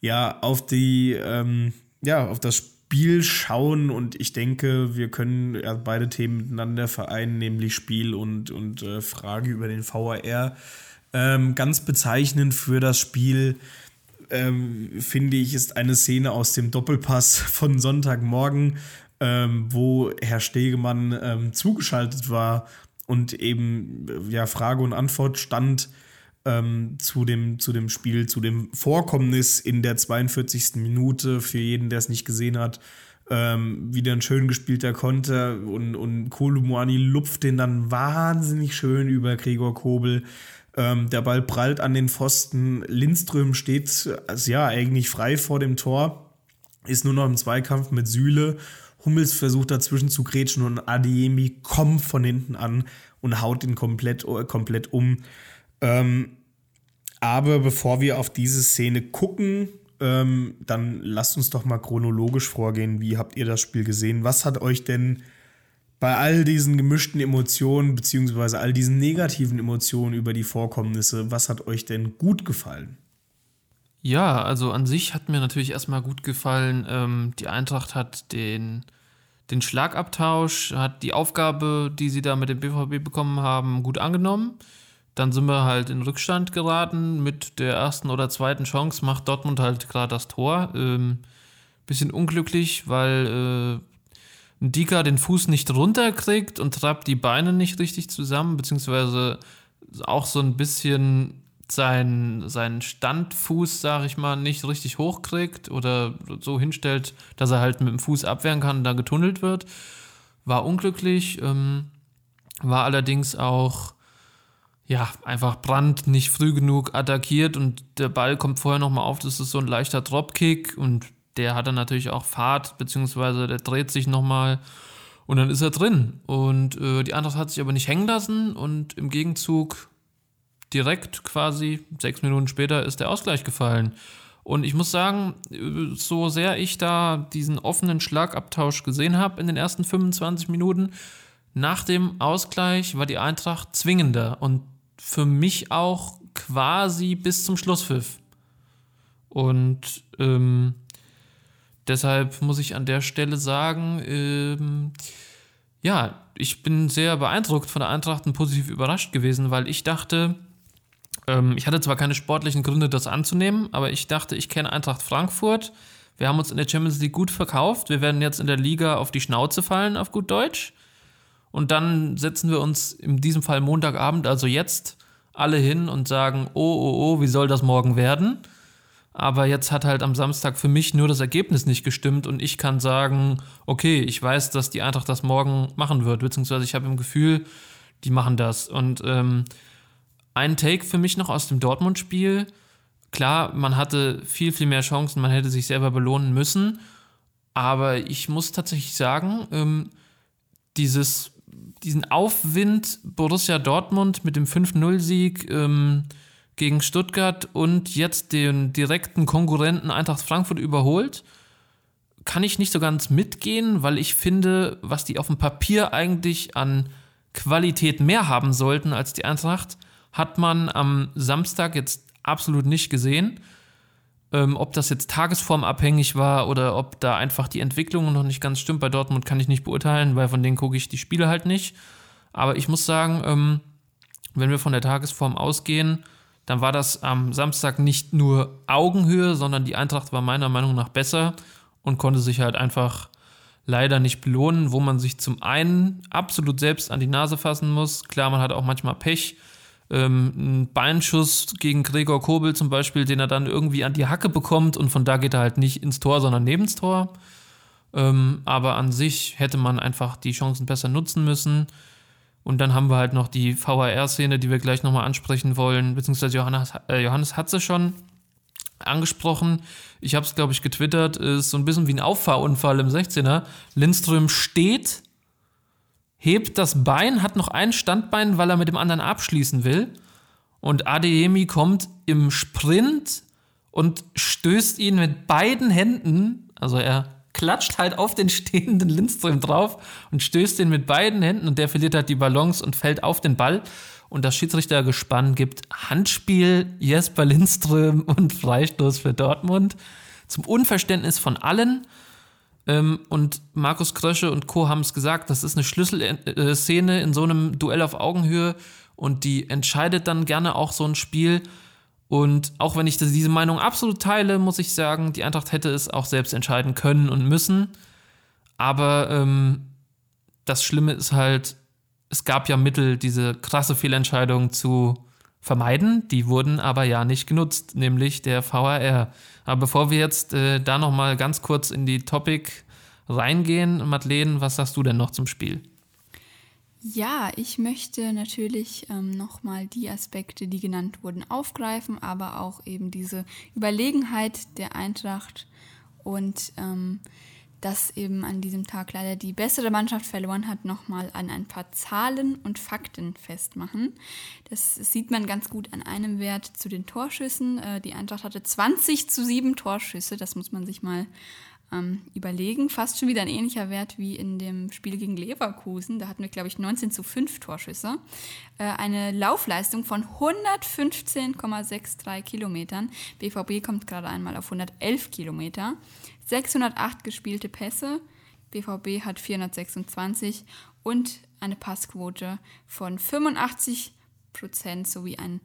ja auf die, ähm, ja, auf das Spiel schauen und ich denke, wir können ja, beide Themen miteinander vereinen, nämlich Spiel und, und äh, Frage über den VAR. Ähm, ganz bezeichnend für das Spiel ähm, finde ich, ist eine Szene aus dem Doppelpass von Sonntagmorgen, ähm, wo Herr Stegemann ähm, zugeschaltet war und eben ja Frage und Antwort stand ähm, zu, dem, zu dem Spiel, zu dem Vorkommnis in der 42. Minute für jeden, der es nicht gesehen hat. Ähm, wieder ein schön gespielter Konter und, und Kolumani lupft den dann wahnsinnig schön über Gregor Kobel. Ähm, der Ball prallt an den Pfosten. Lindström steht also ja eigentlich frei vor dem Tor, ist nur noch im Zweikampf mit Sühle. Hummels versucht dazwischen zu grätschen und Adiemi kommt von hinten an und haut ihn komplett, komplett um. Ähm, aber bevor wir auf diese Szene gucken, ähm, dann lasst uns doch mal chronologisch vorgehen. Wie habt ihr das Spiel gesehen? Was hat euch denn bei all diesen gemischten Emotionen, beziehungsweise all diesen negativen Emotionen über die Vorkommnisse, was hat euch denn gut gefallen? Ja, also an sich hat mir natürlich erstmal gut gefallen, ähm, die Eintracht hat den, den Schlagabtausch, hat die Aufgabe, die sie da mit dem BVB bekommen haben, gut angenommen. Dann sind wir halt in Rückstand geraten. Mit der ersten oder zweiten Chance macht Dortmund halt gerade das Tor. Ähm, bisschen unglücklich, weil äh, Dika den Fuß nicht runterkriegt und trappt die Beine nicht richtig zusammen, beziehungsweise auch so ein bisschen seinen, seinen Standfuß, sag ich mal, nicht richtig hochkriegt oder so hinstellt, dass er halt mit dem Fuß abwehren kann und da getunnelt wird. War unglücklich, ähm, war allerdings auch ja, einfach Brand nicht früh genug attackiert und der Ball kommt vorher nochmal auf, das ist so ein leichter Dropkick und der hat dann natürlich auch Fahrt, beziehungsweise der dreht sich nochmal und dann ist er drin. Und äh, die Eintracht hat sich aber nicht hängen lassen und im Gegenzug direkt quasi sechs Minuten später ist der Ausgleich gefallen. Und ich muss sagen, so sehr ich da diesen offenen Schlagabtausch gesehen habe in den ersten 25 Minuten, nach dem Ausgleich war die Eintracht zwingender und für mich auch quasi bis zum Schlusspfiff. Und ähm, Deshalb muss ich an der Stelle sagen, ähm, ja, ich bin sehr beeindruckt von der Eintracht und positiv überrascht gewesen, weil ich dachte, ähm, ich hatte zwar keine sportlichen Gründe, das anzunehmen, aber ich dachte, ich kenne Eintracht Frankfurt. Wir haben uns in der Champions League gut verkauft. Wir werden jetzt in der Liga auf die Schnauze fallen, auf gut Deutsch. Und dann setzen wir uns in diesem Fall Montagabend, also jetzt, alle hin und sagen, oh, oh, oh, wie soll das morgen werden? Aber jetzt hat halt am Samstag für mich nur das Ergebnis nicht gestimmt und ich kann sagen, okay, ich weiß, dass die Eintracht das morgen machen wird, beziehungsweise ich habe im Gefühl, die machen das. Und ähm, ein Take für mich noch aus dem Dortmund-Spiel. Klar, man hatte viel, viel mehr Chancen, man hätte sich selber belohnen müssen. Aber ich muss tatsächlich sagen, ähm, dieses, diesen Aufwind Borussia Dortmund mit dem 5-0-Sieg ähm, gegen Stuttgart und jetzt den direkten Konkurrenten Eintracht Frankfurt überholt, kann ich nicht so ganz mitgehen, weil ich finde, was die auf dem Papier eigentlich an Qualität mehr haben sollten als die Eintracht, hat man am Samstag jetzt absolut nicht gesehen. Ähm, ob das jetzt tagesformabhängig war oder ob da einfach die Entwicklung noch nicht ganz stimmt bei Dortmund, kann ich nicht beurteilen, weil von denen gucke ich die Spiele halt nicht. Aber ich muss sagen, ähm, wenn wir von der Tagesform ausgehen, dann war das am Samstag nicht nur Augenhöhe, sondern die Eintracht war meiner Meinung nach besser und konnte sich halt einfach leider nicht belohnen, wo man sich zum einen absolut selbst an die Nase fassen muss. Klar, man hat auch manchmal Pech ähm, ein Beinschuss gegen Gregor Kobel zum Beispiel, den er dann irgendwie an die Hacke bekommt und von da geht er halt nicht ins Tor, sondern neben das Tor. Ähm, aber an sich hätte man einfach die Chancen besser nutzen müssen. Und dann haben wir halt noch die VAR-Szene, die wir gleich nochmal ansprechen wollen, beziehungsweise Johannes, äh, Johannes hat sie schon angesprochen. Ich habe es, glaube ich, getwittert. Ist so ein bisschen wie ein Auffahrunfall im 16er. Lindström steht hebt das Bein, hat noch ein Standbein, weil er mit dem anderen abschließen will. Und Adeyemi kommt im Sprint und stößt ihn mit beiden Händen, also er klatscht halt auf den stehenden Lindström drauf und stößt ihn mit beiden Händen und der verliert halt die Balance und fällt auf den Ball. Und das Schiedsrichtergespann gibt Handspiel Jesper Lindström und Freistoß für Dortmund. Zum Unverständnis von allen. Ähm, und Markus Krösche und Co. haben es gesagt, das ist eine Schlüsselszene in so einem Duell auf Augenhöhe und die entscheidet dann gerne auch so ein Spiel. Und auch wenn ich diese Meinung absolut teile, muss ich sagen, die Eintracht hätte es auch selbst entscheiden können und müssen. Aber ähm, das Schlimme ist halt, es gab ja Mittel, diese krasse Fehlentscheidung zu vermeiden. Die wurden aber ja nicht genutzt, nämlich der VAR. Aber bevor wir jetzt äh, da nochmal ganz kurz in die Topic reingehen, Madeleine, was sagst du denn noch zum Spiel? Ja, ich möchte natürlich ähm, nochmal die Aspekte, die genannt wurden, aufgreifen, aber auch eben diese Überlegenheit der Eintracht und ähm, dass eben an diesem Tag leider die bessere Mannschaft verloren hat, nochmal an ein paar Zahlen und Fakten festmachen. Das sieht man ganz gut an einem Wert zu den Torschüssen. Äh, die Eintracht hatte 20 zu 7 Torschüsse, das muss man sich mal ähm, überlegen. Fast schon wieder ein ähnlicher Wert wie in dem Spiel gegen Leverkusen. Da hatten wir, glaube ich, 19 zu 5 Torschüsse. Äh, eine Laufleistung von 115,63 Kilometern. BVB kommt gerade einmal auf 111 Kilometer. 608 gespielte Pässe, BVB hat 426 und eine Passquote von 85 Prozent sowie ein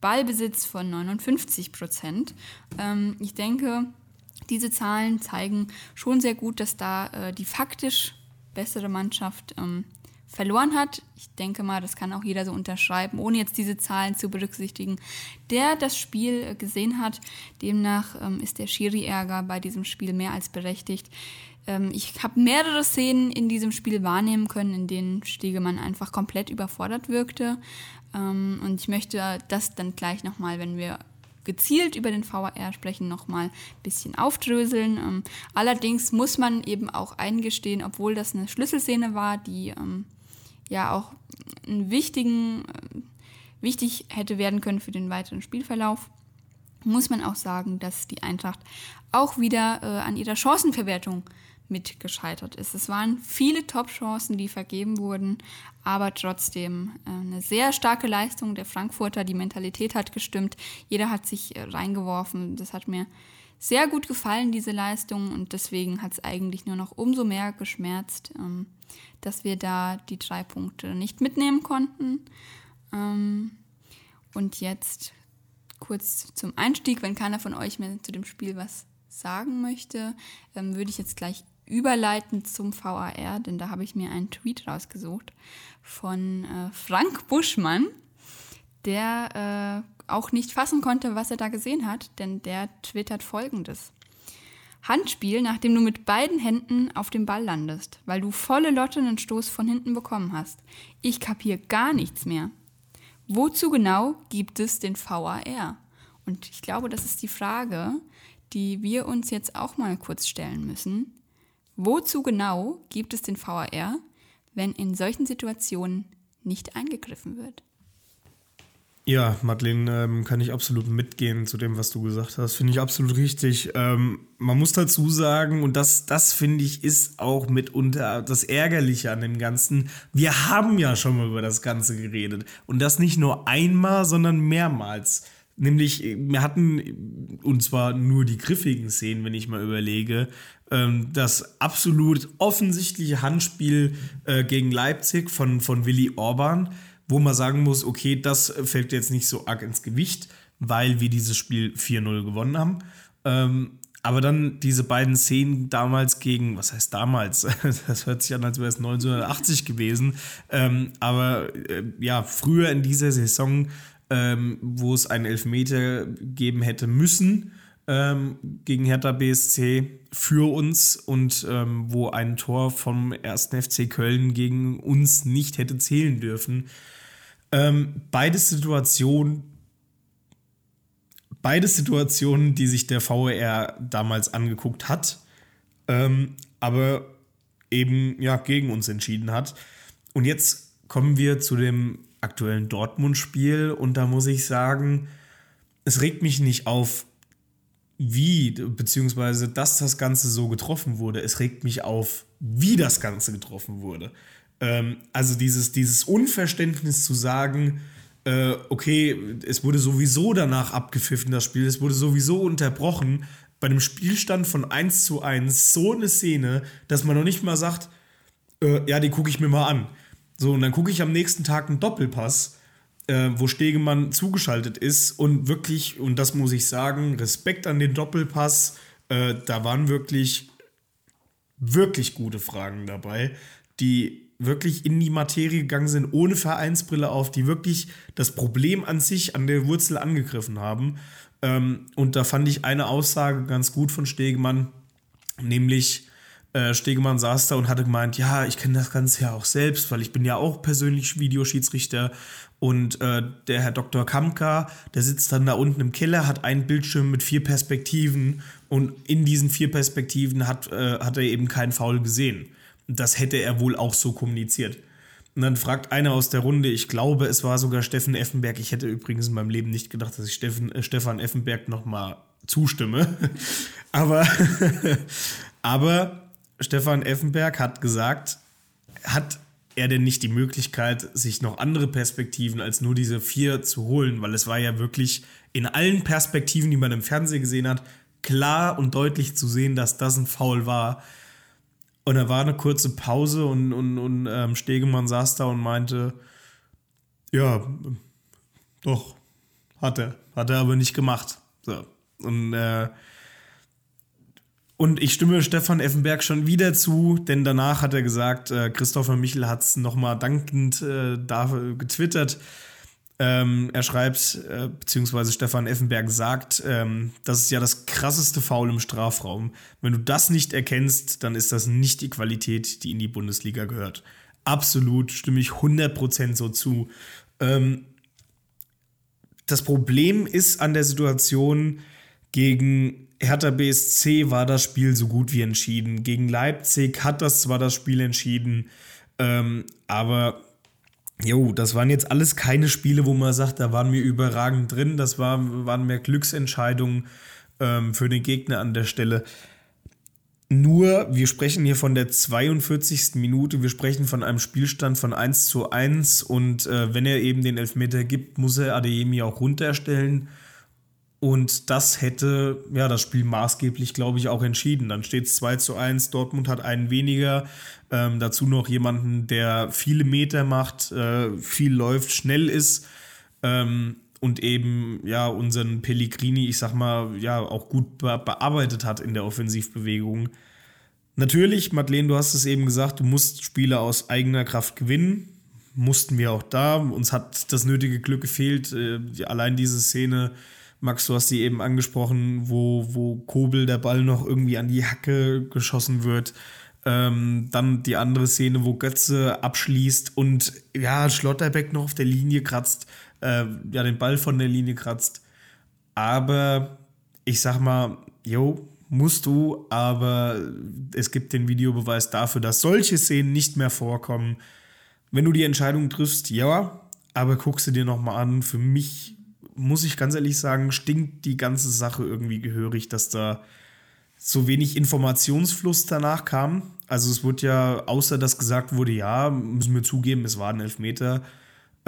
Ballbesitz von 59 Prozent. Ähm, ich denke, diese Zahlen zeigen schon sehr gut, dass da äh, die faktisch bessere Mannschaft ähm, verloren hat. Ich denke mal, das kann auch jeder so unterschreiben, ohne jetzt diese Zahlen zu berücksichtigen, der das Spiel äh, gesehen hat. Demnach ähm, ist der Schiri-Ärger bei diesem Spiel mehr als berechtigt. Ähm, ich habe mehrere Szenen in diesem Spiel wahrnehmen können, in denen Stegemann einfach komplett überfordert wirkte. Ähm, und ich möchte das dann gleich nochmal, wenn wir gezielt über den VAR sprechen, nochmal ein bisschen aufdröseln. Ähm, allerdings muss man eben auch eingestehen, obwohl das eine Schlüsselszene war, die ähm, ja auch einen wichtigen, äh, wichtig hätte werden können für den weiteren Spielverlauf, muss man auch sagen, dass die Eintracht auch wieder äh, an ihrer Chancenverwertung mit gescheitert ist. Es waren viele Top-Chancen, die vergeben wurden, aber trotzdem äh, eine sehr starke Leistung der Frankfurter. Die Mentalität hat gestimmt, jeder hat sich äh, reingeworfen. Das hat mir sehr gut gefallen, diese Leistung, und deswegen hat es eigentlich nur noch umso mehr geschmerzt, ähm, dass wir da die drei Punkte nicht mitnehmen konnten. Ähm, und jetzt kurz zum Einstieg, wenn keiner von euch mehr zu dem Spiel was sagen möchte, ähm, würde ich jetzt gleich überleiten zum VAR, denn da habe ich mir einen Tweet rausgesucht von äh, Frank Buschmann, der äh, auch nicht fassen konnte, was er da gesehen hat, denn der twittert folgendes. Handspiel, nachdem du mit beiden Händen auf dem Ball landest, weil du volle Lotte einen Stoß von hinten bekommen hast. Ich kapier gar nichts mehr. Wozu genau gibt es den VAR? Und ich glaube, das ist die Frage, die wir uns jetzt auch mal kurz stellen müssen. Wozu genau gibt es den VAR, wenn in solchen Situationen nicht eingegriffen wird? Ja, Madeleine, ähm, kann ich absolut mitgehen zu dem, was du gesagt hast. Finde ich absolut richtig. Ähm, man muss dazu sagen, und das, das finde ich, ist auch mitunter das Ärgerliche an dem Ganzen. Wir haben ja schon mal über das Ganze geredet. Und das nicht nur einmal, sondern mehrmals. Nämlich, wir hatten, und zwar nur die griffigen Szenen, wenn ich mal überlege, ähm, das absolut offensichtliche Handspiel äh, gegen Leipzig von, von Willi Orban wo man sagen muss, okay, das fällt jetzt nicht so arg ins Gewicht, weil wir dieses Spiel 4-0 gewonnen haben. Ähm, aber dann diese beiden Szenen damals gegen, was heißt damals? Das hört sich an, als wäre es 1980 gewesen. Ähm, aber äh, ja, früher in dieser Saison, ähm, wo es einen Elfmeter geben hätte müssen ähm, gegen Hertha BSC für uns und ähm, wo ein Tor vom 1. FC Köln gegen uns nicht hätte zählen dürfen. Ähm, beide Situationen, beide Situationen, die sich der VR damals angeguckt hat, ähm, aber eben ja gegen uns entschieden hat. Und jetzt kommen wir zu dem aktuellen Dortmund-Spiel und da muss ich sagen, es regt mich nicht auf, wie, beziehungsweise dass das Ganze so getroffen wurde. Es regt mich auf, wie das Ganze getroffen wurde. Ähm, also dieses, dieses Unverständnis zu sagen, äh, okay, es wurde sowieso danach abgepfiffen, das Spiel, es wurde sowieso unterbrochen. Bei einem Spielstand von 1 zu 1 so eine Szene, dass man noch nicht mal sagt, äh, ja, die gucke ich mir mal an. So, und dann gucke ich am nächsten Tag einen Doppelpass, äh, wo Stegemann zugeschaltet ist und wirklich, und das muss ich sagen, Respekt an den Doppelpass, äh, da waren wirklich, wirklich gute Fragen dabei, die wirklich in die Materie gegangen sind, ohne Vereinsbrille auf, die wirklich das Problem an sich an der Wurzel angegriffen haben. Ähm, und da fand ich eine Aussage ganz gut von Stegemann, nämlich äh, Stegemann saß da und hatte gemeint, ja, ich kenne das Ganze ja auch selbst, weil ich bin ja auch persönlich Videoschiedsrichter und äh, der Herr Dr. Kamka, der sitzt dann da unten im Keller, hat einen Bildschirm mit vier Perspektiven und in diesen vier Perspektiven hat, äh, hat er eben keinen Foul gesehen das hätte er wohl auch so kommuniziert. Und dann fragt einer aus der Runde, ich glaube, es war sogar Steffen Effenberg. Ich hätte übrigens in meinem Leben nicht gedacht, dass ich Steffen, äh, Stefan Effenberg nochmal zustimme. aber, aber Stefan Effenberg hat gesagt, hat er denn nicht die Möglichkeit, sich noch andere Perspektiven als nur diese vier zu holen? Weil es war ja wirklich in allen Perspektiven, die man im Fernsehen gesehen hat, klar und deutlich zu sehen, dass das ein Foul war. Und da war eine kurze Pause und, und, und ähm, Stegemann saß da und meinte, ja, doch, hat er. Hat er aber nicht gemacht. So. Und, äh, und ich stimme Stefan Effenberg schon wieder zu, denn danach hat er gesagt, äh, Christopher Michel hat es nochmal dankend äh, dafür getwittert, ähm, er schreibt, äh, beziehungsweise Stefan Effenberg sagt, ähm, das ist ja das krasseste Foul im Strafraum. Wenn du das nicht erkennst, dann ist das nicht die Qualität, die in die Bundesliga gehört. Absolut, stimme ich 100% so zu. Ähm, das Problem ist an der Situation, gegen Hertha BSC war das Spiel so gut wie entschieden. Gegen Leipzig hat das zwar das Spiel entschieden, ähm, aber Jo, das waren jetzt alles keine Spiele, wo man sagt, da waren wir überragend drin. Das war, waren mehr Glücksentscheidungen ähm, für den Gegner an der Stelle. Nur, wir sprechen hier von der 42. Minute, wir sprechen von einem Spielstand von 1 zu 1 und äh, wenn er eben den Elfmeter gibt, muss er Adeyemi auch runterstellen. Und das hätte ja das Spiel maßgeblich, glaube ich, auch entschieden. Dann steht es 2 zu 1, Dortmund hat einen weniger. Ähm, dazu noch jemanden, der viele Meter macht, äh, viel läuft, schnell ist. Ähm, und eben ja unseren Pellegrini, ich sag mal, ja auch gut be bearbeitet hat in der Offensivbewegung. Natürlich, Madeleine, du hast es eben gesagt, du musst Spiele aus eigener Kraft gewinnen. mussten wir auch da. Uns hat das nötige Glück gefehlt. Äh, allein diese Szene, Max, du hast sie eben angesprochen, wo, wo Kobel der Ball noch irgendwie an die Hacke geschossen wird. Ähm, dann die andere Szene, wo Götze abschließt und ja, Schlotterbeck noch auf der Linie kratzt, äh, ja, den Ball von der Linie kratzt. Aber ich sag mal, jo, musst du, aber es gibt den Videobeweis dafür, dass solche Szenen nicht mehr vorkommen. Wenn du die Entscheidung triffst, ja, aber guckst du dir nochmal an. Für mich, muss ich ganz ehrlich sagen, stinkt die ganze Sache irgendwie gehörig, dass da so wenig Informationsfluss danach kam. Also es wurde ja, außer dass gesagt wurde, ja, müssen wir zugeben, es war ein Elfmeter,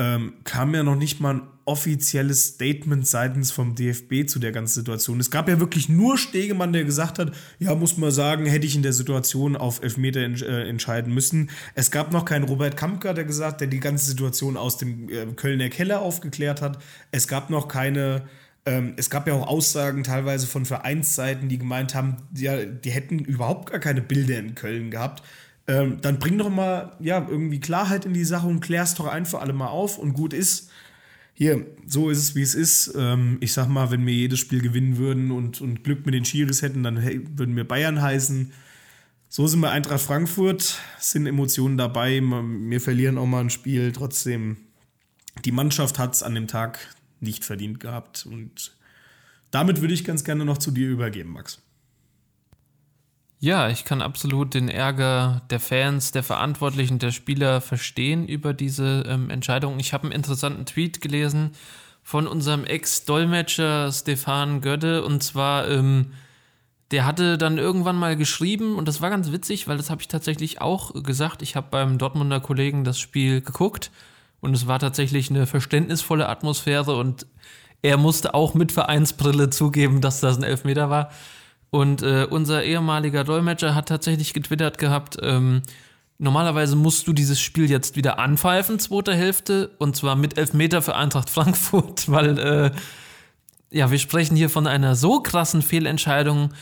ähm, kam ja noch nicht mal ein offizielles Statement seitens vom DFB zu der ganzen Situation. Es gab ja wirklich nur Stegemann, der gesagt hat, ja, muss man sagen, hätte ich in der Situation auf Elfmeter ent äh, entscheiden müssen. Es gab noch keinen Robert Kampka, der gesagt, der die ganze Situation aus dem äh, Kölner Keller aufgeklärt hat. Es gab noch keine ähm, es gab ja auch Aussagen teilweise von Vereinsseiten, die gemeint haben, ja, die hätten überhaupt gar keine Bilder in Köln gehabt. Ähm, dann bring doch mal ja, irgendwie Klarheit in die Sache und klär's doch ein für alle mal auf und gut ist. Hier, so ist es, wie es ist. Ähm, ich sag mal, wenn wir jedes Spiel gewinnen würden und, und Glück mit den Schiris hätten, dann hey, würden wir Bayern heißen. So sind wir Eintracht Frankfurt, sind Emotionen dabei. Wir verlieren auch mal ein Spiel. Trotzdem, die Mannschaft hat es an dem Tag nicht verdient gehabt. Und damit würde ich ganz gerne noch zu dir übergeben, Max. Ja, ich kann absolut den Ärger der Fans, der Verantwortlichen, der Spieler verstehen über diese ähm, Entscheidung. Ich habe einen interessanten Tweet gelesen von unserem Ex-Dolmetscher Stefan Gödde und zwar, ähm, der hatte dann irgendwann mal geschrieben und das war ganz witzig, weil das habe ich tatsächlich auch gesagt. Ich habe beim Dortmunder Kollegen das Spiel geguckt und es war tatsächlich eine verständnisvolle Atmosphäre und er musste auch mit Vereinsbrille zugeben, dass das ein Elfmeter war. Und äh, unser ehemaliger Dolmetscher hat tatsächlich getwittert gehabt, ähm, normalerweise musst du dieses Spiel jetzt wieder anpfeifen, zweite Hälfte, und zwar mit Elfmeter für Eintracht Frankfurt, weil äh, ja, wir sprechen hier von einer so krassen Fehlentscheidung,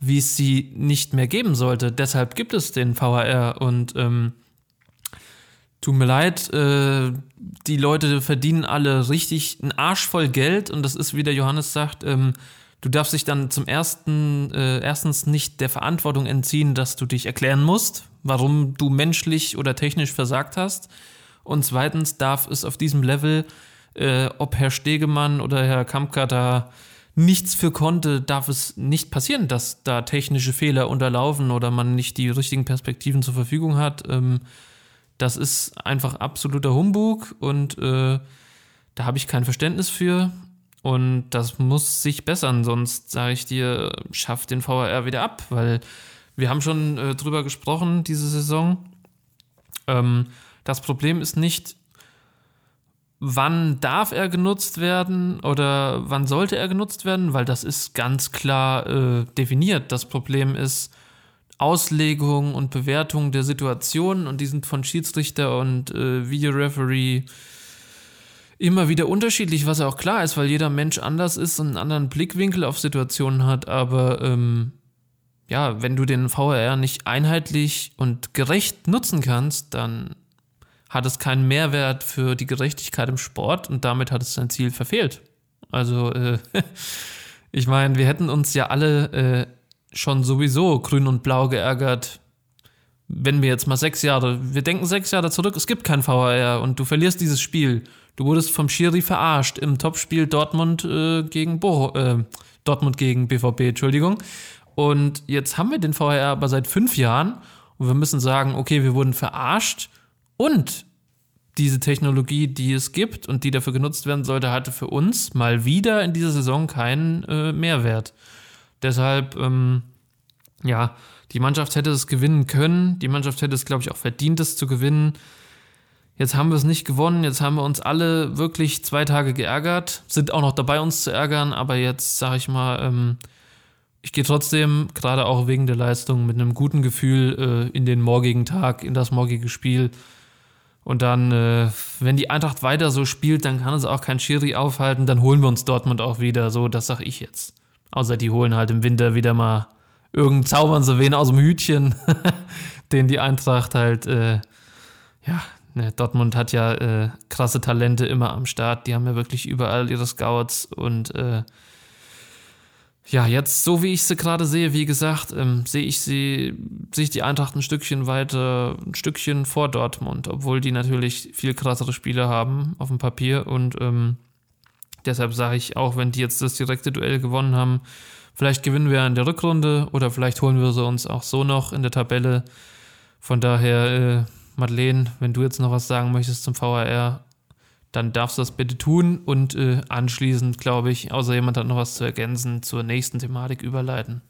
wie es sie nicht mehr geben sollte. Deshalb gibt es den VAR und ähm, tut mir leid, äh, die Leute verdienen alle richtig einen Arsch voll Geld und das ist, wie der Johannes sagt, ähm, du darfst dich dann zum ersten, äh, erstens nicht der Verantwortung entziehen, dass du dich erklären musst, warum du menschlich oder technisch versagt hast. Und zweitens darf es auf diesem Level, äh, ob Herr Stegemann oder Herr Kampka da nichts für konnte, darf es nicht passieren, dass da technische Fehler unterlaufen oder man nicht die richtigen Perspektiven zur Verfügung hat. Ähm, das ist einfach absoluter Humbug und äh, da habe ich kein Verständnis für. Und das muss sich bessern, sonst sage ich dir, schaff den VAR wieder ab, weil wir haben schon äh, drüber gesprochen diese Saison. Ähm, das Problem ist nicht, wann darf er genutzt werden oder wann sollte er genutzt werden, weil das ist ganz klar äh, definiert. Das Problem ist, Auslegung und Bewertung der Situation und die sind von Schiedsrichter und äh, Videoreferee immer wieder unterschiedlich, was ja auch klar ist, weil jeder Mensch anders ist und einen anderen Blickwinkel auf Situationen hat, aber ähm, ja, wenn du den VRR nicht einheitlich und gerecht nutzen kannst, dann hat es keinen Mehrwert für die Gerechtigkeit im Sport und damit hat es sein Ziel verfehlt. Also, äh, ich meine, wir hätten uns ja alle äh, schon sowieso grün und blau geärgert, wenn wir jetzt mal sechs Jahre, wir denken sechs Jahre zurück, es gibt kein VAR und du verlierst dieses Spiel. Du wurdest vom Schiri verarscht im Topspiel Dortmund äh, gegen Bo äh, Dortmund gegen BVB, Entschuldigung. Und jetzt haben wir den VAR aber seit fünf Jahren und wir müssen sagen, okay, wir wurden verarscht und diese Technologie, die es gibt und die dafür genutzt werden sollte, hatte für uns mal wieder in dieser Saison keinen äh, Mehrwert. Deshalb, ähm, ja, die Mannschaft hätte es gewinnen können. Die Mannschaft hätte es, glaube ich, auch verdient, es zu gewinnen. Jetzt haben wir es nicht gewonnen. Jetzt haben wir uns alle wirklich zwei Tage geärgert. Sind auch noch dabei, uns zu ärgern. Aber jetzt, sage ich mal, ähm, ich gehe trotzdem, gerade auch wegen der Leistung, mit einem guten Gefühl äh, in den morgigen Tag, in das morgige Spiel. Und dann, äh, wenn die Eintracht weiter so spielt, dann kann es auch kein Schiri aufhalten. Dann holen wir uns Dortmund auch wieder. So, das sage ich jetzt. Außer die holen halt im Winter wieder mal irgendeinen zaubern sie wen aus dem Hütchen, den die Eintracht halt, äh, ja, ne, Dortmund hat ja äh, krasse Talente immer am Start. Die haben ja wirklich überall ihre Scouts und äh, ja, jetzt, so wie ich sie gerade sehe, wie gesagt, ähm, sehe ich sie, sehe ich die Eintracht ein Stückchen weiter, ein Stückchen vor Dortmund, obwohl die natürlich viel krassere Spiele haben auf dem Papier und ähm, deshalb sage ich, auch wenn die jetzt das direkte Duell gewonnen haben, vielleicht gewinnen wir in der Rückrunde oder vielleicht holen wir sie uns auch so noch in der Tabelle. Von daher, äh, Madeleine, wenn du jetzt noch was sagen möchtest zum VAR, dann darfst du das bitte tun und äh, anschließend, glaube ich, außer jemand hat noch was zu ergänzen, zur nächsten Thematik überleiten.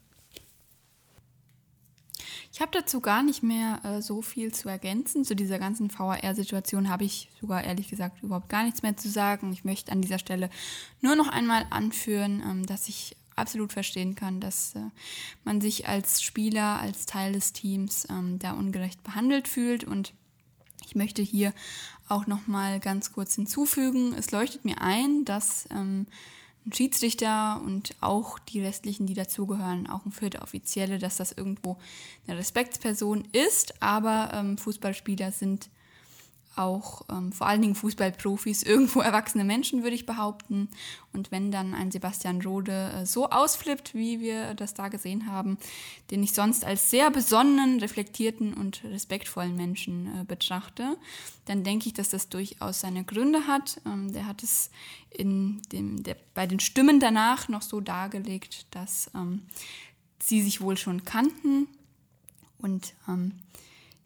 Ich habe dazu gar nicht mehr äh, so viel zu ergänzen. Zu dieser ganzen VAR-Situation habe ich sogar ehrlich gesagt überhaupt gar nichts mehr zu sagen. Ich möchte an dieser Stelle nur noch einmal anführen, ähm, dass ich absolut verstehen kann, dass äh, man sich als Spieler, als Teil des Teams ähm, da ungerecht behandelt fühlt und ich möchte hier auch noch mal ganz kurz hinzufügen. Es leuchtet mir ein, dass ähm, ein Schiedsrichter und auch die restlichen, die dazugehören, auch ein vierter Offizielle, dass das irgendwo eine Respektsperson ist. Aber ähm, Fußballspieler sind auch ähm, vor allen Dingen Fußballprofis, irgendwo erwachsene Menschen, würde ich behaupten. Und wenn dann ein Sebastian Rode äh, so ausflippt, wie wir das da gesehen haben, den ich sonst als sehr besonnenen, reflektierten und respektvollen Menschen äh, betrachte, dann denke ich, dass das durchaus seine Gründe hat. Ähm, der hat es in dem, der, bei den Stimmen danach noch so dargelegt, dass ähm, sie sich wohl schon kannten und ähm,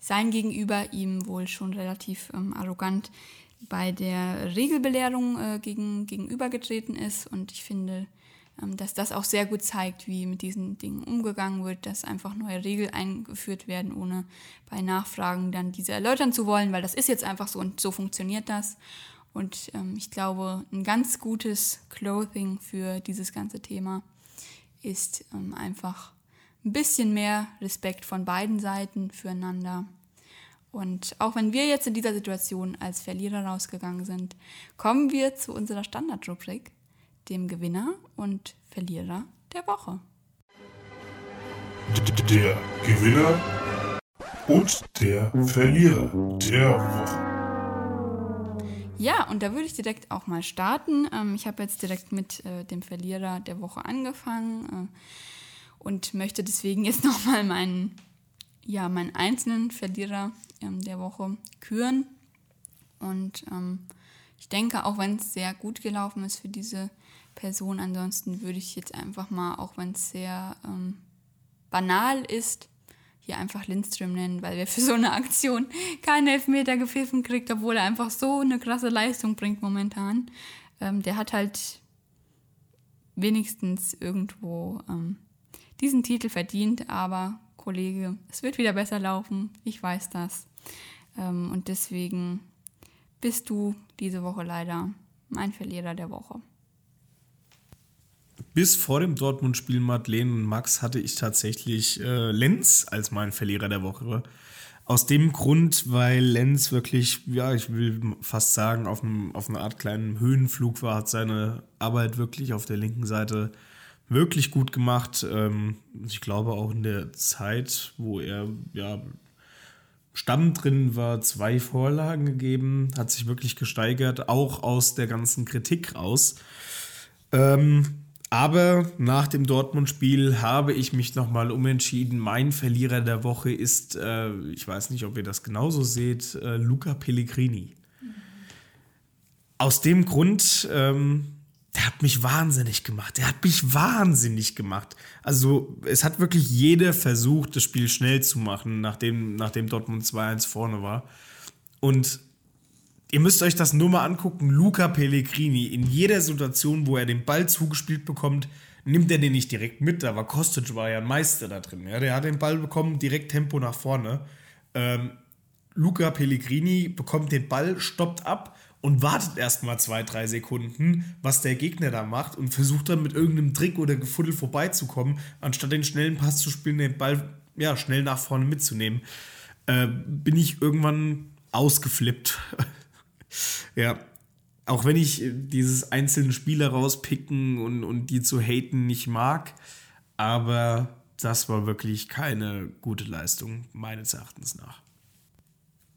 sein Gegenüber ihm wohl schon relativ ähm, arrogant bei der Regelbelehrung äh, gegen, gegenübergetreten ist. Und ich finde, ähm, dass das auch sehr gut zeigt, wie mit diesen Dingen umgegangen wird, dass einfach neue Regeln eingeführt werden, ohne bei Nachfragen dann diese erläutern zu wollen, weil das ist jetzt einfach so und so funktioniert das. Und ähm, ich glaube, ein ganz gutes Clothing für dieses ganze Thema ist ähm, einfach ein bisschen mehr Respekt von beiden Seiten füreinander. Und auch wenn wir jetzt in dieser Situation als Verlierer rausgegangen sind, kommen wir zu unserer Standardrubrik, dem Gewinner und Verlierer der Woche. Der Gewinner und der Verlierer der Woche. Ja, und da würde ich direkt auch mal starten. Ähm, ich habe jetzt direkt mit äh, dem Verlierer der Woche angefangen. Und möchte deswegen jetzt nochmal meinen, ja, meinen einzelnen Verlierer ähm, der Woche küren. Und ähm, ich denke, auch wenn es sehr gut gelaufen ist für diese Person, ansonsten würde ich jetzt einfach mal, auch wenn es sehr ähm, banal ist, hier einfach Lindström nennen, weil er für so eine Aktion keinen Elfmeter gepfiffen kriegt, obwohl er einfach so eine krasse Leistung bringt momentan. Ähm, der hat halt wenigstens irgendwo ähm, diesen Titel verdient, aber Kollege, es wird wieder besser laufen, ich weiß das. Ähm, und deswegen bist du diese Woche leider mein Verlierer der Woche. Bis vor dem Dortmund-Spiel Madeleine und Max hatte ich tatsächlich äh, Lenz als mein Verlierer der Woche. Aus dem Grund, weil Lenz wirklich, ja, ich will fast sagen, auf, einem, auf einer Art kleinen Höhenflug war, hat seine Arbeit wirklich auf der linken Seite wirklich gut gemacht. Ähm, ich glaube auch in der Zeit, wo er ja Stamm drin war, zwei Vorlagen gegeben, hat sich wirklich gesteigert, auch aus der ganzen Kritik raus. Ähm, aber nach dem Dortmund-Spiel habe ich mich nochmal umentschieden. Mein Verlierer der Woche ist, äh, ich weiß nicht, ob ihr das genauso seht, äh, Luca Pellegrini. Aus dem Grund, ähm, der hat mich wahnsinnig gemacht. Der hat mich wahnsinnig gemacht. Also, es hat wirklich jeder versucht, das Spiel schnell zu machen, nachdem, nachdem Dortmund 2-1 vorne war. Und ihr müsst euch das nur mal angucken. Luca Pellegrini, in jeder Situation, wo er den Ball zugespielt bekommt, nimmt er den nicht direkt mit. Aber Kostic war ja ein Meister da drin. Ja? Der hat den Ball bekommen, direkt Tempo nach vorne. Ähm, Luca Pellegrini bekommt den Ball, stoppt ab und wartet erstmal zwei, drei Sekunden, was der Gegner da macht und versucht dann mit irgendeinem Trick oder Gefuddel vorbeizukommen, anstatt den schnellen Pass zu spielen, den Ball ja, schnell nach vorne mitzunehmen. Äh, bin ich irgendwann ausgeflippt. ja, auch wenn ich dieses einzelne Spieler rauspicken und, und die zu haten nicht mag, aber das war wirklich keine gute Leistung, meines Erachtens nach.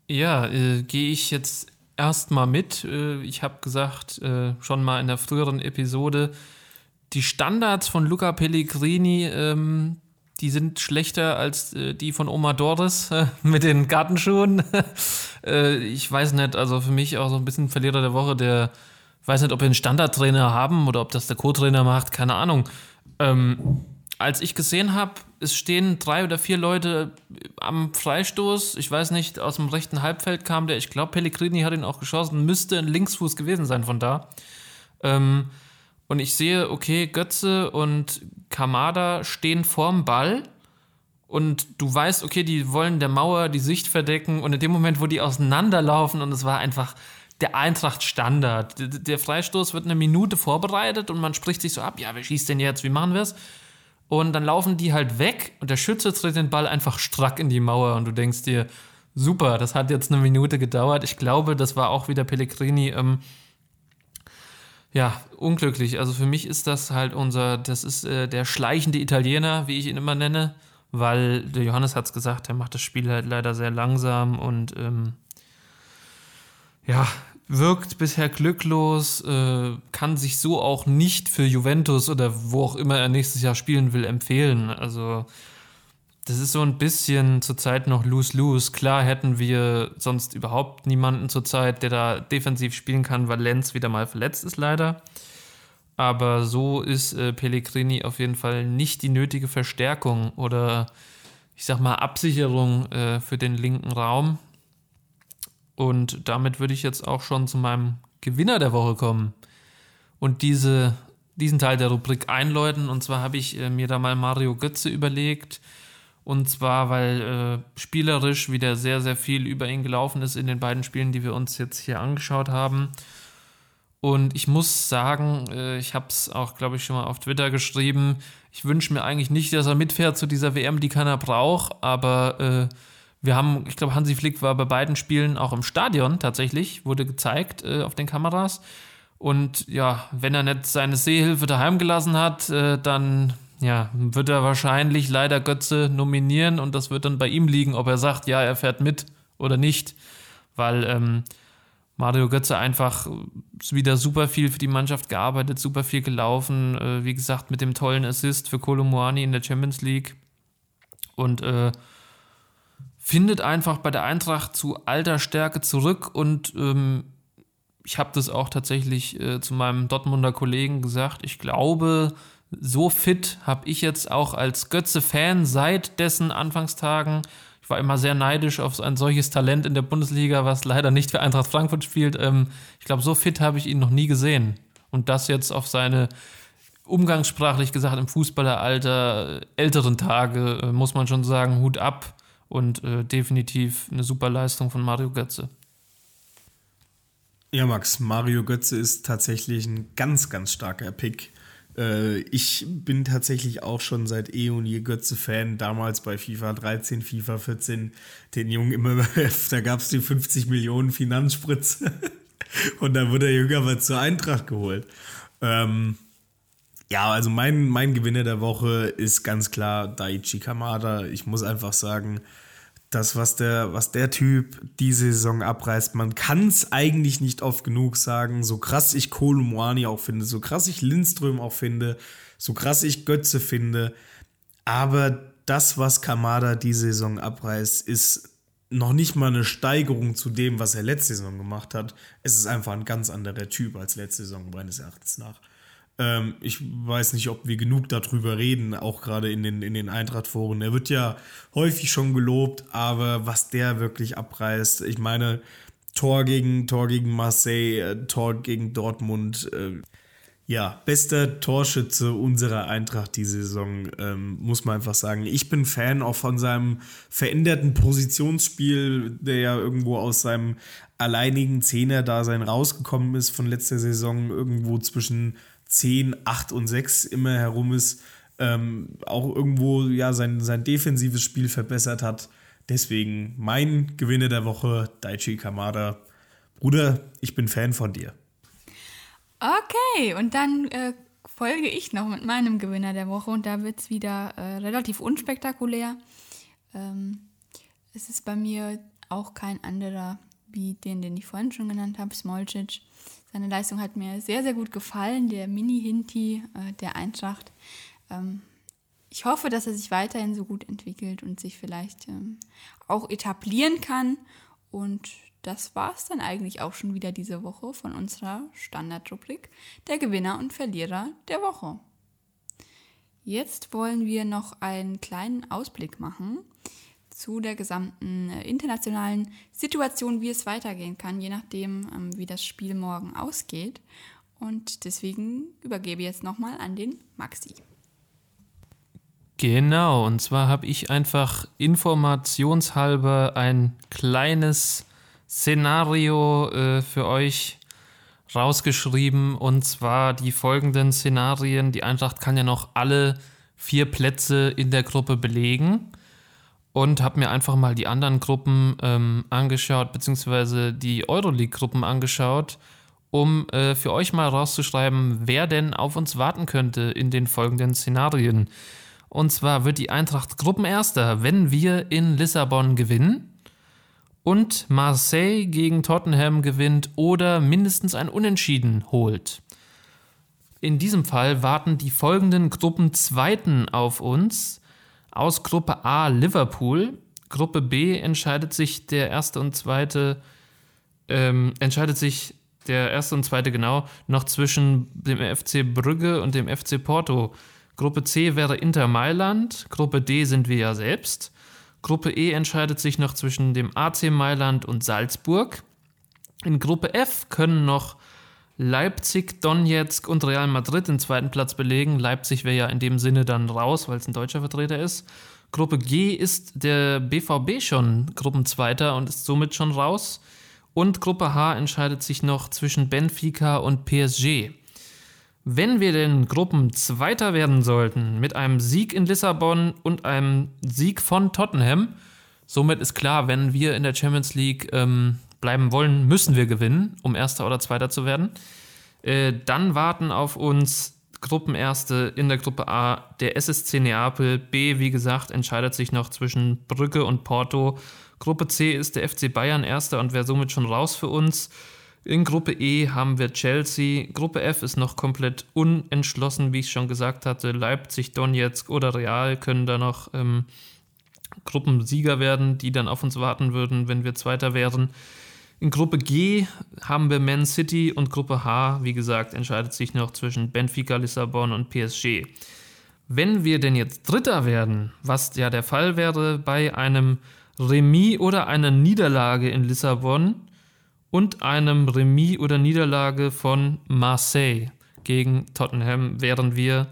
Ja, äh, gehe ich jetzt erstmal mit. Äh, ich habe gesagt, äh, schon mal in der früheren Episode, die Standards von Luca Pellegrini, ähm, die sind schlechter als äh, die von Oma Doris mit den Gartenschuhen. Ich weiß nicht, also für mich auch so ein bisschen Verlierer der Woche, der weiß nicht, ob wir einen Standardtrainer haben oder ob das der Co-Trainer macht, keine Ahnung. Ähm, als ich gesehen habe, es stehen drei oder vier Leute am Freistoß. Ich weiß nicht, aus dem rechten Halbfeld kam der. Ich glaube, Pellegrini hat ihn auch geschossen. Müsste ein Linksfuß gewesen sein von da. Ähm, und ich sehe, okay, Götze und Kamada stehen vorm Ball. Und du weißt, okay, die wollen der Mauer die Sicht verdecken. Und in dem Moment, wo die auseinanderlaufen, und es war einfach der Eintracht-Standard. Der Freistoß wird eine Minute vorbereitet und man spricht sich so ab, ja, wer schießt denn jetzt, wie machen wir es? Und dann laufen die halt weg und der Schütze tritt den Ball einfach strack in die Mauer und du denkst dir, super, das hat jetzt eine Minute gedauert. Ich glaube, das war auch wieder Pellegrini. Ähm, ja, unglücklich. Also für mich ist das halt unser, das ist äh, der schleichende Italiener, wie ich ihn immer nenne, weil der Johannes hat es gesagt, er macht das Spiel halt leider sehr langsam und ähm, ja, wirkt bisher glücklos, äh, kann sich so auch nicht für Juventus oder wo auch immer er nächstes Jahr spielen will empfehlen. Also das ist so ein bisschen zurzeit noch lose-lose. Klar hätten wir sonst überhaupt niemanden zurzeit, der da defensiv spielen kann, weil Lenz wieder mal verletzt ist leider. Aber so ist äh, Pellegrini auf jeden Fall nicht die nötige Verstärkung oder ich sag mal Absicherung äh, für den linken Raum. Und damit würde ich jetzt auch schon zu meinem Gewinner der Woche kommen und diese, diesen Teil der Rubrik einläuten. Und zwar habe ich äh, mir da mal Mario Götze überlegt. Und zwar, weil äh, spielerisch wieder sehr, sehr viel über ihn gelaufen ist in den beiden Spielen, die wir uns jetzt hier angeschaut haben. Und ich muss sagen, äh, ich habe es auch, glaube ich, schon mal auf Twitter geschrieben. Ich wünsche mir eigentlich nicht, dass er mitfährt zu dieser WM, die keiner braucht, aber äh, wir haben, ich glaube, Hansi Flick war bei beiden Spielen auch im Stadion tatsächlich, wurde gezeigt äh, auf den Kameras. Und ja, wenn er nicht seine Sehhilfe daheim gelassen hat, äh, dann ja, wird er wahrscheinlich leider Götze nominieren und das wird dann bei ihm liegen, ob er sagt, ja, er fährt mit oder nicht. Weil ähm, Mario Götze einfach wieder super viel für die Mannschaft gearbeitet, super viel gelaufen. Äh, wie gesagt, mit dem tollen Assist für Kolomuani in der Champions League. Und äh, findet einfach bei der Eintracht zu alter Stärke zurück und ähm, ich habe das auch tatsächlich äh, zu meinem Dortmunder Kollegen gesagt. Ich glaube, so fit habe ich jetzt auch als Götze-Fan seit dessen Anfangstagen. Ich war immer sehr neidisch auf ein solches Talent in der Bundesliga, was leider nicht für Eintracht Frankfurt spielt. Ähm, ich glaube, so fit habe ich ihn noch nie gesehen. Und das jetzt auf seine umgangssprachlich gesagt im Fußballeralter älteren Tage, äh, muss man schon sagen, Hut ab und äh, definitiv eine super Leistung von Mario Götze. Ja, Max, Mario Götze ist tatsächlich ein ganz, ganz starker Pick. Äh, ich bin tatsächlich auch schon seit eh und je Götze-Fan, damals bei FIFA 13, FIFA 14, den Jungen immer, da gab es die 50 Millionen Finanzspritze und dann wurde der Jünger mal zur Eintracht geholt. Ähm, ja, also mein, mein Gewinner der Woche ist ganz klar Daichi Kamada. Ich muss einfach sagen, das, was der, was der Typ diese Saison abreißt, man kann es eigentlich nicht oft genug sagen. So krass ich Kolumwani auch finde, so krass ich Lindström auch finde, so krass ich Götze finde. Aber das, was Kamada diese Saison abreißt, ist noch nicht mal eine Steigerung zu dem, was er letzte Saison gemacht hat. Es ist einfach ein ganz anderer Typ als letzte Saison, meines Erachtens nach. Ähm, ich weiß nicht, ob wir genug darüber reden, auch gerade in den, in den Eintracht-Foren. Er wird ja häufig schon gelobt, aber was der wirklich abreißt, ich meine, Tor gegen, Tor gegen Marseille, äh, Tor gegen Dortmund, äh, ja, bester Torschütze unserer Eintracht diese Saison, ähm, muss man einfach sagen. Ich bin Fan auch von seinem veränderten Positionsspiel, der ja irgendwo aus seinem alleinigen Zehner-Dasein rausgekommen ist von letzter Saison, irgendwo zwischen 10, 8 und 6 immer herum ist, ähm, auch irgendwo ja sein, sein defensives Spiel verbessert hat. Deswegen mein Gewinner der Woche, Daichi Kamada. Bruder, ich bin Fan von dir. Okay, und dann äh, folge ich noch mit meinem Gewinner der Woche und da wird es wieder äh, relativ unspektakulär. Ähm, es ist bei mir auch kein anderer wie den, den ich vorhin schon genannt habe, Smolcic. Seine Leistung hat mir sehr, sehr gut gefallen, der Mini-Hinti äh, der Eintracht. Ähm, ich hoffe, dass er sich weiterhin so gut entwickelt und sich vielleicht ähm, auch etablieren kann. Und das war es dann eigentlich auch schon wieder diese Woche von unserer Standardrubrik der Gewinner und Verlierer der Woche. Jetzt wollen wir noch einen kleinen Ausblick machen zu der gesamten äh, internationalen Situation, wie es weitergehen kann, je nachdem, ähm, wie das Spiel morgen ausgeht. Und deswegen übergebe ich jetzt nochmal an den Maxi. Genau, und zwar habe ich einfach informationshalber ein kleines Szenario äh, für euch rausgeschrieben und zwar die folgenden Szenarien. Die Eintracht kann ja noch alle vier Plätze in der Gruppe belegen und habe mir einfach mal die anderen Gruppen ähm, angeschaut, beziehungsweise die Euroleague-Gruppen angeschaut, um äh, für euch mal rauszuschreiben, wer denn auf uns warten könnte in den folgenden Szenarien. Und zwar wird die Eintracht Gruppenerster, wenn wir in Lissabon gewinnen und Marseille gegen Tottenham gewinnt oder mindestens ein Unentschieden holt. In diesem Fall warten die folgenden Gruppenzweiten auf uns. Aus Gruppe A Liverpool. Gruppe B entscheidet sich der erste und zweite, ähm, entscheidet sich der erste und zweite genau noch zwischen dem FC Brügge und dem FC Porto. Gruppe C wäre Inter Mailand. Gruppe D sind wir ja selbst. Gruppe E entscheidet sich noch zwischen dem AC Mailand und Salzburg. In Gruppe F können noch Leipzig, Donetsk und Real Madrid den zweiten Platz belegen. Leipzig wäre ja in dem Sinne dann raus, weil es ein deutscher Vertreter ist. Gruppe G ist der BVB schon Gruppenzweiter und ist somit schon raus. Und Gruppe H entscheidet sich noch zwischen Benfica und PSG. Wenn wir den Gruppenzweiter werden sollten, mit einem Sieg in Lissabon und einem Sieg von Tottenham, somit ist klar, wenn wir in der Champions League ähm, bleiben wollen, müssen wir gewinnen, um Erster oder Zweiter zu werden. Äh, dann warten auf uns Gruppenerste in der Gruppe A der SSC Neapel. B, wie gesagt, entscheidet sich noch zwischen Brücke und Porto. Gruppe C ist der FC Bayern Erster und wäre somit schon raus für uns. In Gruppe E haben wir Chelsea. Gruppe F ist noch komplett unentschlossen, wie ich schon gesagt hatte. Leipzig, Donetsk oder Real können da noch ähm, Gruppensieger werden, die dann auf uns warten würden, wenn wir Zweiter wären. In Gruppe G haben wir Man City und Gruppe H, wie gesagt, entscheidet sich noch zwischen Benfica, Lissabon und PSG. Wenn wir denn jetzt Dritter werden, was ja der Fall wäre bei einem Remis oder einer Niederlage in Lissabon und einem Remis oder Niederlage von Marseille gegen Tottenham, wären wir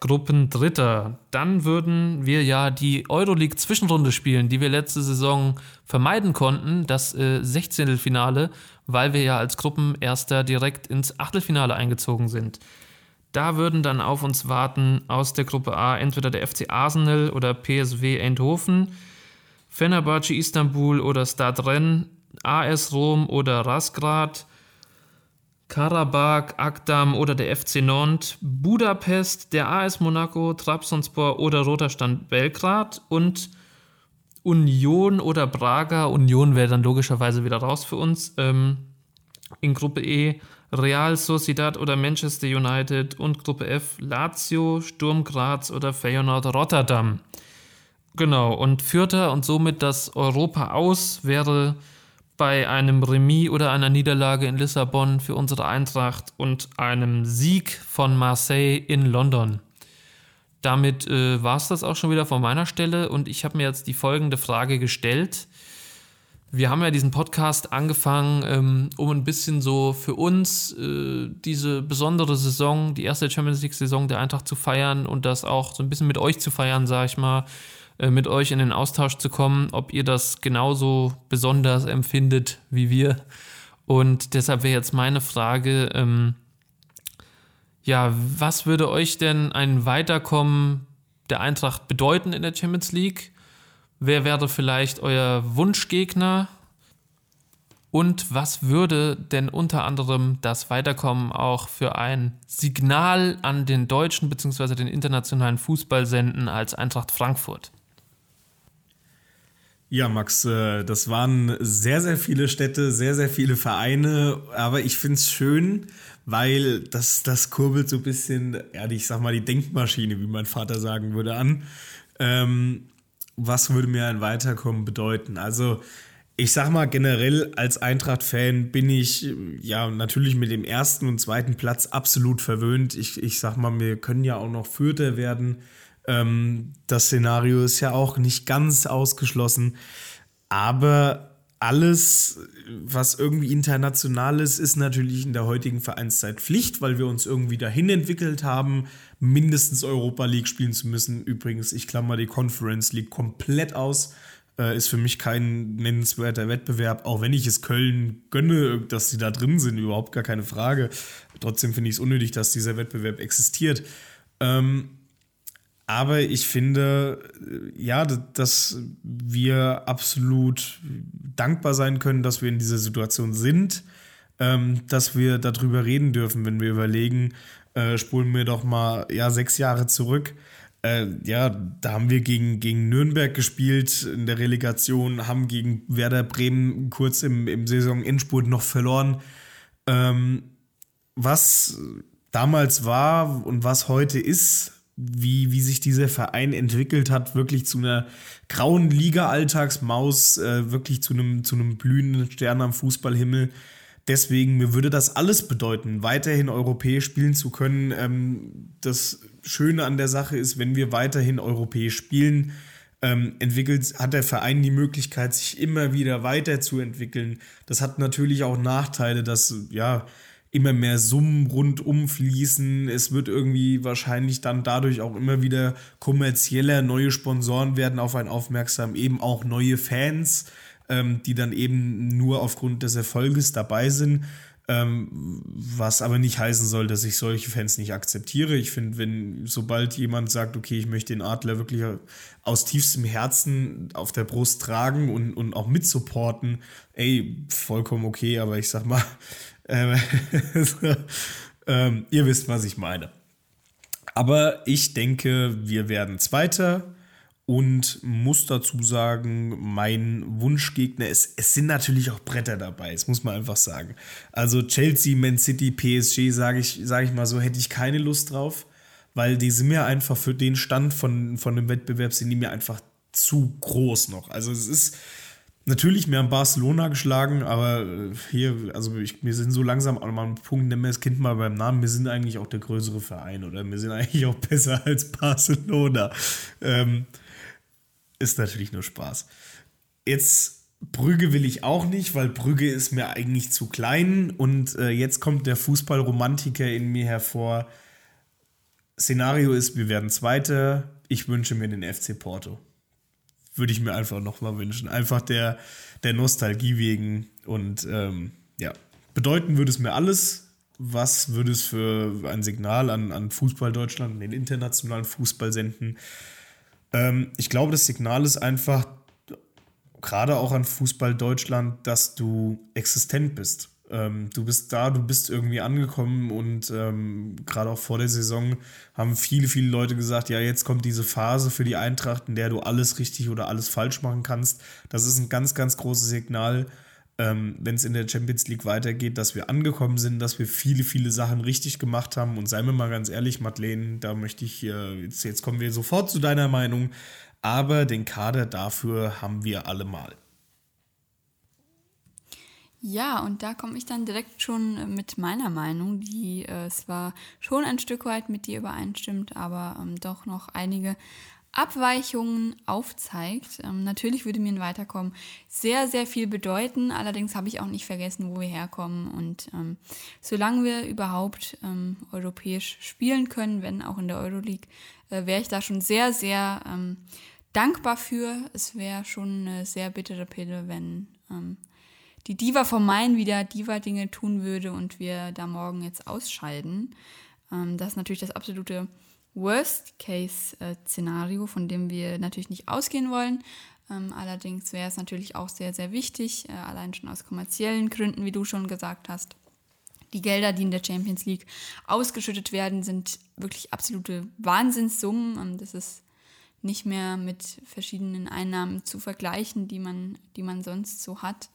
Gruppendritter. Dann würden wir ja die Euroleague-Zwischenrunde spielen, die wir letzte Saison vermeiden konnten, das äh, 16. Finale, weil wir ja als Gruppenerster direkt ins Achtelfinale eingezogen sind. Da würden dann auf uns warten aus der Gruppe A entweder der FC Arsenal oder PSW Eindhoven, Fenerbahce Istanbul oder Stade Rennes, AS Rom oder Rasgrad, Karabakh, Akdam oder der FC Nantes, Budapest, der AS Monaco, Trabzonspor oder Roter Stand Belgrad und Union oder Braga. Union wäre dann logischerweise wieder raus für uns. Ähm, in Gruppe E Real Sociedad oder Manchester United und Gruppe F Lazio, Sturm Graz oder Feyenoord Rotterdam. Genau, und Vierter und somit das Europa aus wäre bei einem Remis oder einer Niederlage in Lissabon für unsere Eintracht und einem Sieg von Marseille in London. Damit äh, war es das auch schon wieder von meiner Stelle und ich habe mir jetzt die folgende Frage gestellt. Wir haben ja diesen Podcast angefangen, ähm, um ein bisschen so für uns äh, diese besondere Saison, die erste Champions League-Saison der Eintracht zu feiern und das auch so ein bisschen mit euch zu feiern, sage ich mal mit euch in den Austausch zu kommen, ob ihr das genauso besonders empfindet wie wir. Und deshalb wäre jetzt meine Frage, ähm, ja, was würde euch denn ein Weiterkommen der Eintracht bedeuten in der Champions League? Wer wäre vielleicht euer Wunschgegner? Und was würde denn unter anderem das Weiterkommen auch für ein Signal an den deutschen bzw. den internationalen Fußball senden als Eintracht Frankfurt? Ja, Max, äh, das waren sehr, sehr viele Städte, sehr, sehr viele Vereine, aber ich finde es schön, weil das, das kurbelt so ein bisschen, ja, ich sag mal, die Denkmaschine, wie mein Vater sagen würde, an. Ähm, was würde mir ein Weiterkommen bedeuten? Also, ich sag mal, generell als Eintracht-Fan bin ich ja natürlich mit dem ersten und zweiten Platz absolut verwöhnt. Ich, ich sag mal, wir können ja auch noch Vierter werden. Ähm, das Szenario ist ja auch nicht ganz ausgeschlossen. Aber alles, was irgendwie international ist, ist natürlich in der heutigen Vereinszeit Pflicht, weil wir uns irgendwie dahin entwickelt haben, mindestens Europa League spielen zu müssen. Übrigens, ich klammer die Conference League komplett aus. Äh, ist für mich kein nennenswerter Wettbewerb, auch wenn ich es Köln gönne, dass sie da drin sind, überhaupt gar keine Frage. Trotzdem finde ich es unnötig, dass dieser Wettbewerb existiert. Ähm, aber ich finde, äh, ja, dass wir absolut dankbar sein können, dass wir in dieser Situation sind, ähm, dass wir darüber reden dürfen, wenn wir überlegen, äh, spulen wir doch mal ja, sechs Jahre zurück. Äh, ja, da haben wir gegen, gegen Nürnberg gespielt in der Relegation, haben gegen Werder Bremen kurz im, im Saisonendspurt noch verloren. Ähm, was damals war und was heute ist, wie, wie sich dieser Verein entwickelt hat, wirklich zu einer grauen Liga-Alltagsmaus, äh, wirklich zu einem, zu einem blühenden Stern am Fußballhimmel. Deswegen, mir würde das alles bedeuten, weiterhin europäisch spielen zu können. Ähm, das Schöne an der Sache ist, wenn wir weiterhin europäisch spielen, ähm, entwickelt, hat der Verein die Möglichkeit, sich immer wieder weiterzuentwickeln. Das hat natürlich auch Nachteile, dass, ja, immer mehr Summen rundum fließen. Es wird irgendwie wahrscheinlich dann dadurch auch immer wieder kommerzieller. Neue Sponsoren werden auf einen aufmerksam, eben auch neue Fans, ähm, die dann eben nur aufgrund des Erfolges dabei sind. Ähm, was aber nicht heißen soll, dass ich solche Fans nicht akzeptiere. Ich finde, wenn sobald jemand sagt, okay, ich möchte den Adler wirklich aus tiefstem Herzen auf der Brust tragen und, und auch mitsupporten, ey, vollkommen okay, aber ich sag mal, ähm, ähm, ihr wisst, was ich meine. Aber ich denke, wir werden Zweiter und muss dazu sagen, mein Wunschgegner, es, es sind natürlich auch Bretter dabei, das muss man einfach sagen. Also Chelsea, Man City, PSG, sage ich, sag ich mal so, hätte ich keine Lust drauf, weil die sind mir einfach für den Stand von, von dem Wettbewerb, sind die mir einfach zu groß noch. Also es ist, Natürlich, wir haben Barcelona geschlagen, aber äh, hier, also ich, wir sind so langsam an einem Punkt, nennen wir das Kind mal beim Namen, wir sind eigentlich auch der größere Verein oder wir sind eigentlich auch besser als Barcelona. Ähm, ist natürlich nur Spaß. Jetzt Brügge will ich auch nicht, weil Brügge ist mir eigentlich zu klein und äh, jetzt kommt der Fußballromantiker in mir hervor. Szenario ist, wir werden Zweiter. Ich wünsche mir den FC Porto würde ich mir einfach nochmal wünschen. Einfach der, der Nostalgie wegen. Und ähm, ja, bedeuten würde es mir alles. Was würde es für ein Signal an, an Fußball Deutschland, den internationalen Fußball senden? Ähm, ich glaube, das Signal ist einfach, gerade auch an Fußball Deutschland, dass du existent bist. Ähm, du bist da, du bist irgendwie angekommen und ähm, gerade auch vor der Saison haben viele, viele Leute gesagt, ja, jetzt kommt diese Phase für die Eintracht, in der du alles richtig oder alles falsch machen kannst. Das ist ein ganz, ganz großes Signal, ähm, wenn es in der Champions League weitergeht, dass wir angekommen sind, dass wir viele, viele Sachen richtig gemacht haben. Und seien wir mal ganz ehrlich, Madeleine, da möchte ich, äh, jetzt, jetzt kommen wir sofort zu deiner Meinung, aber den Kader dafür haben wir alle mal. Ja, und da komme ich dann direkt schon äh, mit meiner Meinung, die äh, zwar schon ein Stück weit mit dir übereinstimmt, aber ähm, doch noch einige Abweichungen aufzeigt. Ähm, natürlich würde mir ein Weiterkommen sehr, sehr viel bedeuten. Allerdings habe ich auch nicht vergessen, wo wir herkommen. Und ähm, solange wir überhaupt ähm, europäisch spielen können, wenn auch in der Euroleague, äh, wäre ich da schon sehr, sehr ähm, dankbar für. Es wäre schon eine sehr bittere Pille, wenn ähm, die Diva vom Main wieder Diva-Dinge tun würde und wir da morgen jetzt ausscheiden. Ähm, das ist natürlich das absolute Worst-Case-Szenario, von dem wir natürlich nicht ausgehen wollen. Ähm, allerdings wäre es natürlich auch sehr, sehr wichtig, äh, allein schon aus kommerziellen Gründen, wie du schon gesagt hast. Die Gelder, die in der Champions League ausgeschüttet werden, sind wirklich absolute Wahnsinnssummen. Ähm, das ist nicht mehr mit verschiedenen Einnahmen zu vergleichen, die man, die man sonst so hat.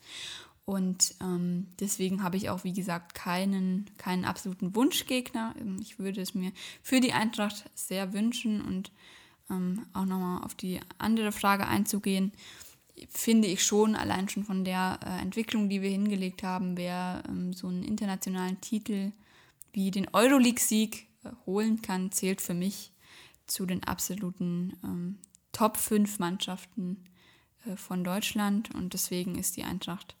Und ähm, deswegen habe ich auch, wie gesagt, keinen, keinen absoluten Wunschgegner. Ähm, ich würde es mir für die Eintracht sehr wünschen und ähm, auch nochmal auf die andere Frage einzugehen, finde ich schon, allein schon von der äh, Entwicklung, die wir hingelegt haben, wer ähm, so einen internationalen Titel wie den Euroleague-Sieg äh, holen kann, zählt für mich zu den absoluten ähm, Top 5 Mannschaften äh, von Deutschland und deswegen ist die Eintracht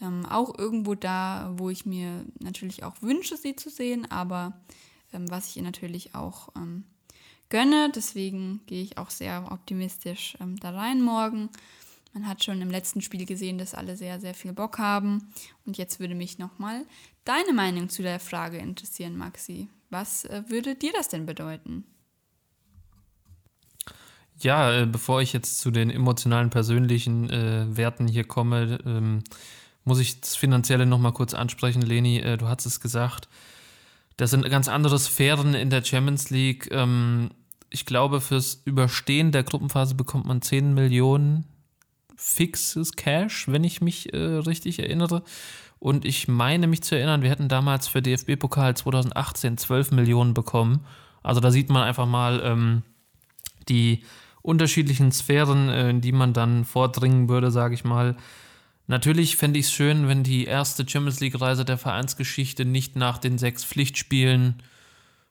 ähm, auch irgendwo da, wo ich mir natürlich auch wünsche, sie zu sehen, aber ähm, was ich ihr natürlich auch ähm, gönne. Deswegen gehe ich auch sehr optimistisch ähm, da rein morgen. Man hat schon im letzten Spiel gesehen, dass alle sehr, sehr viel Bock haben. Und jetzt würde mich nochmal deine Meinung zu der Frage interessieren, Maxi. Was äh, würde dir das denn bedeuten? Ja, äh, bevor ich jetzt zu den emotionalen, persönlichen äh, Werten hier komme, ähm, muss ich das Finanzielle nochmal kurz ansprechen. Leni, äh, du hast es gesagt. Das sind ganz andere Sphären in der Champions League. Ähm, ich glaube, fürs Überstehen der Gruppenphase bekommt man 10 Millionen fixes Cash, wenn ich mich äh, richtig erinnere. Und ich meine mich zu erinnern, wir hätten damals für DFB-Pokal 2018 12 Millionen bekommen. Also da sieht man einfach mal ähm, die unterschiedlichen Sphären, äh, in die man dann vordringen würde, sage ich mal. Natürlich fände ich es schön, wenn die erste Champions League-Reise der Vereinsgeschichte nicht nach den sechs Pflichtspielen,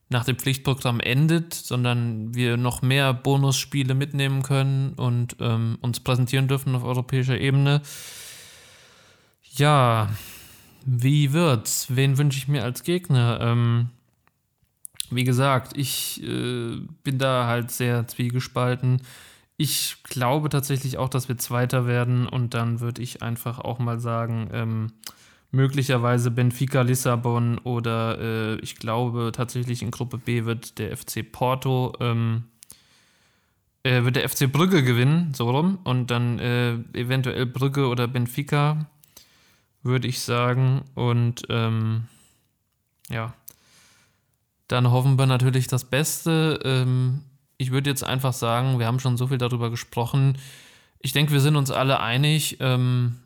nach dem Pflichtprogramm endet, sondern wir noch mehr Bonusspiele mitnehmen können und ähm, uns präsentieren dürfen auf europäischer Ebene. Ja, wie wird's? Wen wünsche ich mir als Gegner? Ähm, wie gesagt, ich äh, bin da halt sehr zwiegespalten. Ich glaube tatsächlich auch, dass wir Zweiter werden und dann würde ich einfach auch mal sagen, ähm, möglicherweise Benfica Lissabon oder äh, ich glaube tatsächlich in Gruppe B wird der FC Porto, ähm, äh, wird der FC Brügge gewinnen, so rum, und dann äh, eventuell Brügge oder Benfica, würde ich sagen. Und ähm, ja, dann hoffen wir natürlich das Beste. Ähm, ich würde jetzt einfach sagen, wir haben schon so viel darüber gesprochen. Ich denke, wir sind uns alle einig. Ähm,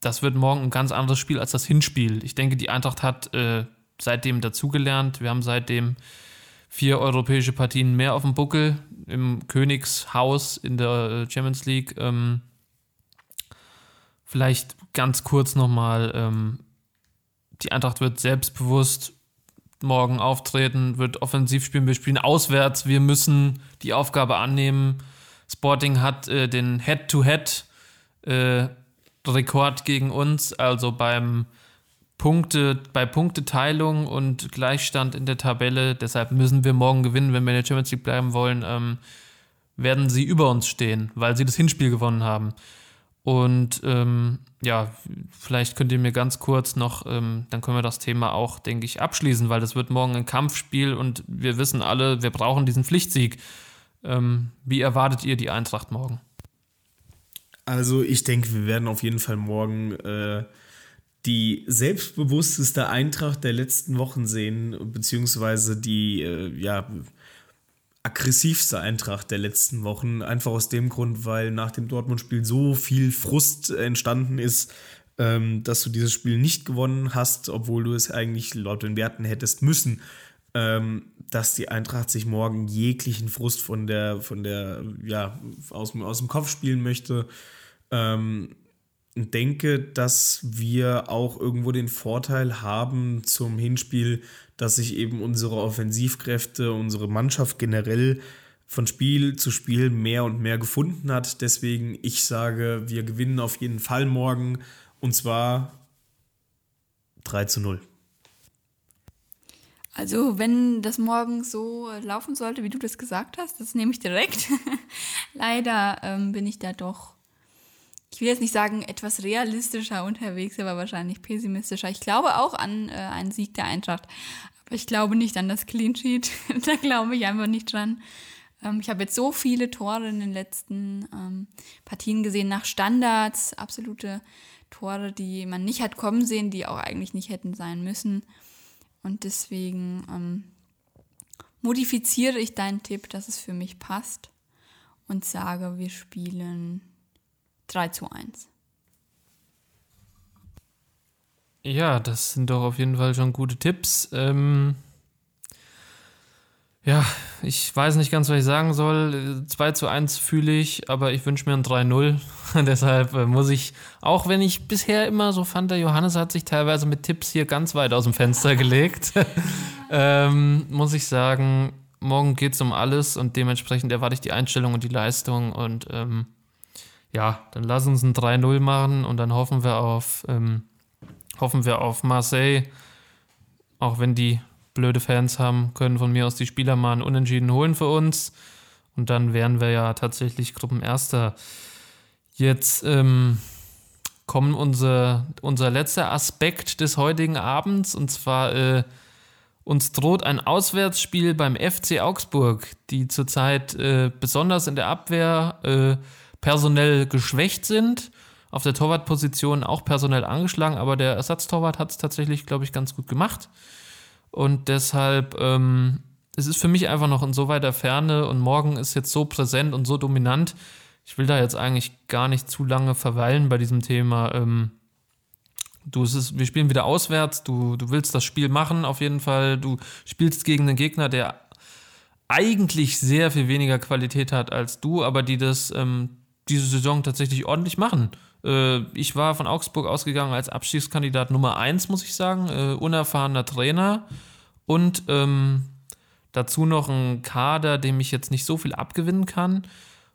das wird morgen ein ganz anderes Spiel als das Hinspiel. Ich denke, die Eintracht hat äh, seitdem dazugelernt. Wir haben seitdem vier europäische Partien mehr auf dem Buckel im Königshaus in der äh, Champions League. Ähm, vielleicht ganz kurz nochmal. Ähm, die Eintracht wird selbstbewusst morgen auftreten, wird offensiv spielen. Wir spielen auswärts. Wir müssen die Aufgabe annehmen. Sporting hat äh, den Head-to-Head-Rekord äh, gegen uns, also beim Punkte, bei Punkteteilung und Gleichstand in der Tabelle. Deshalb müssen wir morgen gewinnen, wenn wir in der Champions League bleiben wollen. Ähm, werden sie über uns stehen, weil sie das Hinspiel gewonnen haben. Und ähm, ja, vielleicht könnt ihr mir ganz kurz noch, ähm, dann können wir das Thema auch, denke ich, abschließen, weil das wird morgen ein Kampfspiel und wir wissen alle, wir brauchen diesen Pflichtsieg. Ähm, wie erwartet ihr die Eintracht morgen? Also ich denke, wir werden auf jeden Fall morgen äh, die selbstbewussteste Eintracht der letzten Wochen sehen, beziehungsweise die, äh, ja, aggressivste Eintracht der letzten Wochen. Einfach aus dem Grund, weil nach dem Dortmund-Spiel so viel Frust entstanden ist, ähm, dass du dieses Spiel nicht gewonnen hast, obwohl du es eigentlich laut den Werten hättest müssen. Ähm, dass die Eintracht sich morgen jeglichen Frust von der, von der, ja, aus, aus dem Kopf spielen möchte. Ähm, denke, dass wir auch irgendwo den Vorteil haben zum Hinspiel, dass sich eben unsere Offensivkräfte, unsere Mannschaft generell von Spiel zu Spiel mehr und mehr gefunden hat. Deswegen, ich sage, wir gewinnen auf jeden Fall morgen und zwar 3 zu 0. Also, wenn das morgen so laufen sollte, wie du das gesagt hast, das nehme ich direkt. Leider ähm, bin ich da doch, ich will jetzt nicht sagen, etwas realistischer unterwegs, aber wahrscheinlich pessimistischer. Ich glaube auch an äh, einen Sieg der Eintracht. Ich glaube nicht an das Clean Sheet. da glaube ich einfach nicht dran. Ähm, ich habe jetzt so viele Tore in den letzten ähm, Partien gesehen nach Standards, absolute Tore, die man nicht hat kommen sehen, die auch eigentlich nicht hätten sein müssen. Und deswegen ähm, modifiziere ich deinen Tipp, dass es für mich passt. und sage, wir spielen 3 zu 1. Ja, das sind doch auf jeden Fall schon gute Tipps. Ähm, ja, ich weiß nicht ganz, was ich sagen soll. 2 zu 1 fühle ich, aber ich wünsche mir ein 3-0. Deshalb äh, muss ich, auch wenn ich bisher immer so fand, der Johannes hat sich teilweise mit Tipps hier ganz weit aus dem Fenster gelegt, ähm, muss ich sagen, morgen geht es um alles und dementsprechend erwarte ich die Einstellung und die Leistung und ähm, ja, dann lass uns ein 3-0 machen und dann hoffen wir auf, ähm, hoffen wir auf Marseille, auch wenn die blöde Fans haben, können von mir aus die Spieler mal einen Unentschieden holen für uns. Und dann wären wir ja tatsächlich Gruppenerster. Jetzt ähm, kommt unser, unser letzter Aspekt des heutigen Abends und zwar äh, uns droht ein Auswärtsspiel beim FC Augsburg, die zurzeit äh, besonders in der Abwehr äh, personell geschwächt sind. Auf der Torwartposition auch personell angeschlagen, aber der Ersatztorwart hat es tatsächlich, glaube ich, ganz gut gemacht. Und deshalb, ähm, es ist für mich einfach noch in so weiter Ferne und morgen ist jetzt so präsent und so dominant. Ich will da jetzt eigentlich gar nicht zu lange verweilen bei diesem Thema. Ähm, du, es ist, wir spielen wieder auswärts, du, du willst das Spiel machen auf jeden Fall. Du spielst gegen einen Gegner, der eigentlich sehr viel weniger Qualität hat als du, aber die das ähm, diese Saison tatsächlich ordentlich machen. Äh, ich war von Augsburg ausgegangen als Abstiegskandidat Nummer 1, muss ich sagen. Äh, unerfahrener Trainer und ähm, dazu noch ein Kader, dem ich jetzt nicht so viel abgewinnen kann.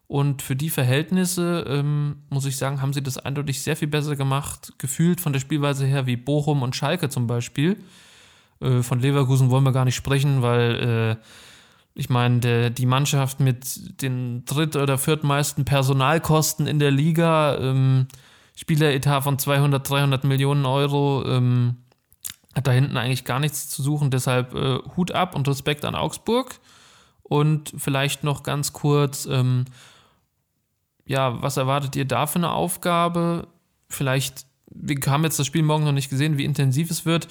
Und für die Verhältnisse, ähm, muss ich sagen, haben sie das eindeutig sehr viel besser gemacht, gefühlt von der Spielweise her wie Bochum und Schalke zum Beispiel. Äh, von Leverkusen wollen wir gar nicht sprechen, weil äh, ich meine, die Mannschaft mit den dritt- oder viertmeisten Personalkosten in der Liga, ähm, Spieleretat von 200, 300 Millionen Euro, ähm, hat da hinten eigentlich gar nichts zu suchen. Deshalb äh, Hut ab und Respekt an Augsburg. Und vielleicht noch ganz kurz, ähm, ja, was erwartet ihr da für eine Aufgabe? Vielleicht, wir haben jetzt das Spiel morgen noch nicht gesehen, wie intensiv es wird.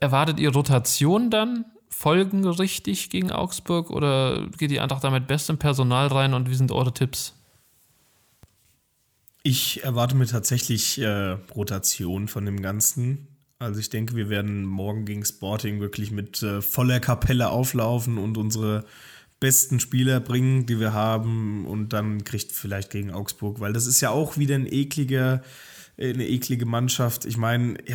Erwartet ihr Rotation dann? Folgenrichtig gegen Augsburg oder geht die Eintracht da mit bestem Personal rein und wie sind eure Tipps? Ich erwarte mir tatsächlich äh, Rotation von dem Ganzen. Also ich denke, wir werden morgen gegen Sporting wirklich mit äh, voller Kapelle auflaufen und unsere besten Spieler bringen, die wir haben und dann kriegt vielleicht gegen Augsburg, weil das ist ja auch wieder ein ekliger eine eklige Mannschaft. Ich meine, äh,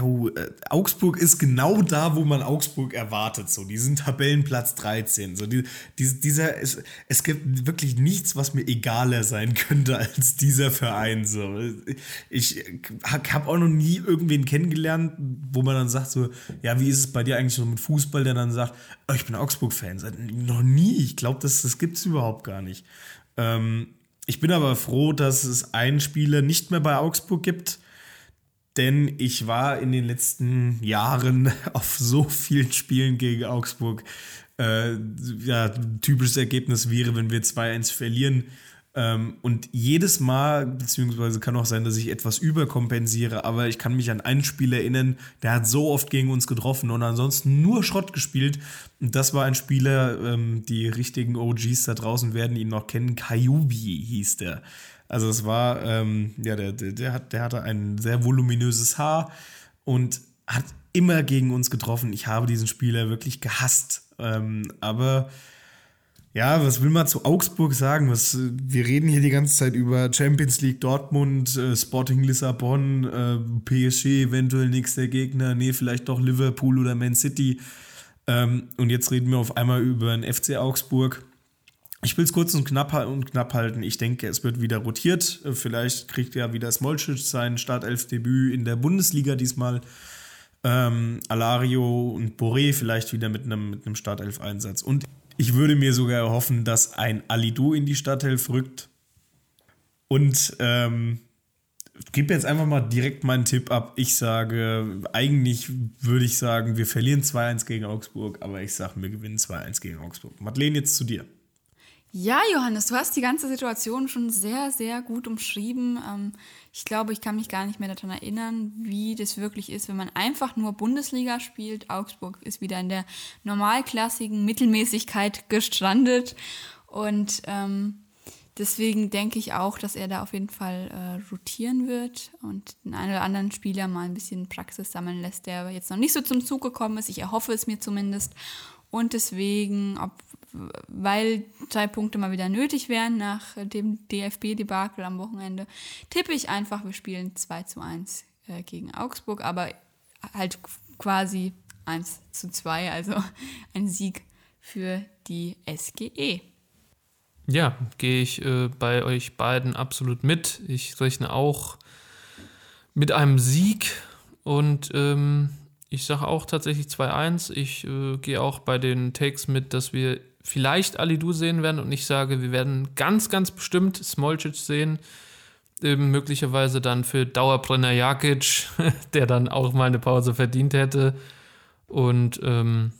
Augsburg ist genau da, wo man Augsburg erwartet. So, die sind Tabellenplatz 13. So, die, die, dieser, es, es gibt wirklich nichts, was mir egaler sein könnte als dieser Verein. So, ich habe auch noch nie irgendwen kennengelernt, wo man dann sagt so, ja, wie ist es bei dir eigentlich so mit Fußball, der dann sagt, oh, ich bin Augsburg-Fan. Noch nie. Ich glaube, das, das gibt es überhaupt gar nicht. Ähm, ich bin aber froh, dass es einen Spieler nicht mehr bei Augsburg gibt, denn ich war in den letzten Jahren auf so vielen Spielen gegen Augsburg. Äh, ja, typisches Ergebnis wäre, wenn wir 2-1 verlieren. Ähm, und jedes Mal, beziehungsweise kann auch sein, dass ich etwas überkompensiere, aber ich kann mich an ein Spiel erinnern, der hat so oft gegen uns getroffen und ansonsten nur Schrott gespielt. Und das war ein Spieler, ähm, die richtigen OGs da draußen werden ihn noch kennen. Kayubi hieß der. Also es war, ähm, ja, der, der, der, hat, der hatte ein sehr voluminöses Haar und hat immer gegen uns getroffen. Ich habe diesen Spieler wirklich gehasst. Ähm, aber ja, was will man zu Augsburg sagen? Was, wir reden hier die ganze Zeit über Champions League Dortmund, äh, Sporting Lissabon, äh, PSG, eventuell nächster Gegner, nee, vielleicht doch Liverpool oder Man City. Ähm, und jetzt reden wir auf einmal über den FC Augsburg. Ich will es kurz und knapp, und knapp halten. Ich denke, es wird wieder rotiert. Vielleicht kriegt ja wieder Smolcic sein Startelfdebüt in der Bundesliga diesmal. Ähm, Alario und Boré vielleicht wieder mit einem, mit Startelf-Einsatz. Und ich würde mir sogar hoffen, dass ein Alidu in die Startelf rückt. Und ähm, gebe jetzt einfach mal direkt meinen Tipp ab. Ich sage, eigentlich würde ich sagen, wir verlieren 2-1 gegen Augsburg, aber ich sage, wir gewinnen 2-1 gegen Augsburg. Madeleine, jetzt zu dir. Ja, Johannes, du hast die ganze Situation schon sehr, sehr gut umschrieben. Ähm, ich glaube, ich kann mich gar nicht mehr daran erinnern, wie das wirklich ist, wenn man einfach nur Bundesliga spielt. Augsburg ist wieder in der normalklassigen Mittelmäßigkeit gestrandet. Und ähm, deswegen denke ich auch, dass er da auf jeden Fall äh, rotieren wird und den einen oder anderen Spieler mal ein bisschen Praxis sammeln lässt, der jetzt noch nicht so zum Zug gekommen ist. Ich erhoffe es mir zumindest. Und deswegen, ob, weil drei Punkte mal wieder nötig wären nach dem DFB-Debakel am Wochenende, tippe ich einfach, wir spielen 2 zu 1 äh, gegen Augsburg, aber halt quasi 1 zu 2, also ein Sieg für die SGE. Ja, gehe ich äh, bei euch beiden absolut mit. Ich rechne auch mit einem Sieg und ähm, ich sage auch tatsächlich 2-1. Ich äh, gehe auch bei den Takes mit, dass wir vielleicht Alidu sehen werden und ich sage, wir werden ganz, ganz bestimmt Smolcic sehen. Ähm, möglicherweise dann für Dauerbrenner Jakic, der dann auch mal eine Pause verdient hätte. Und ähm,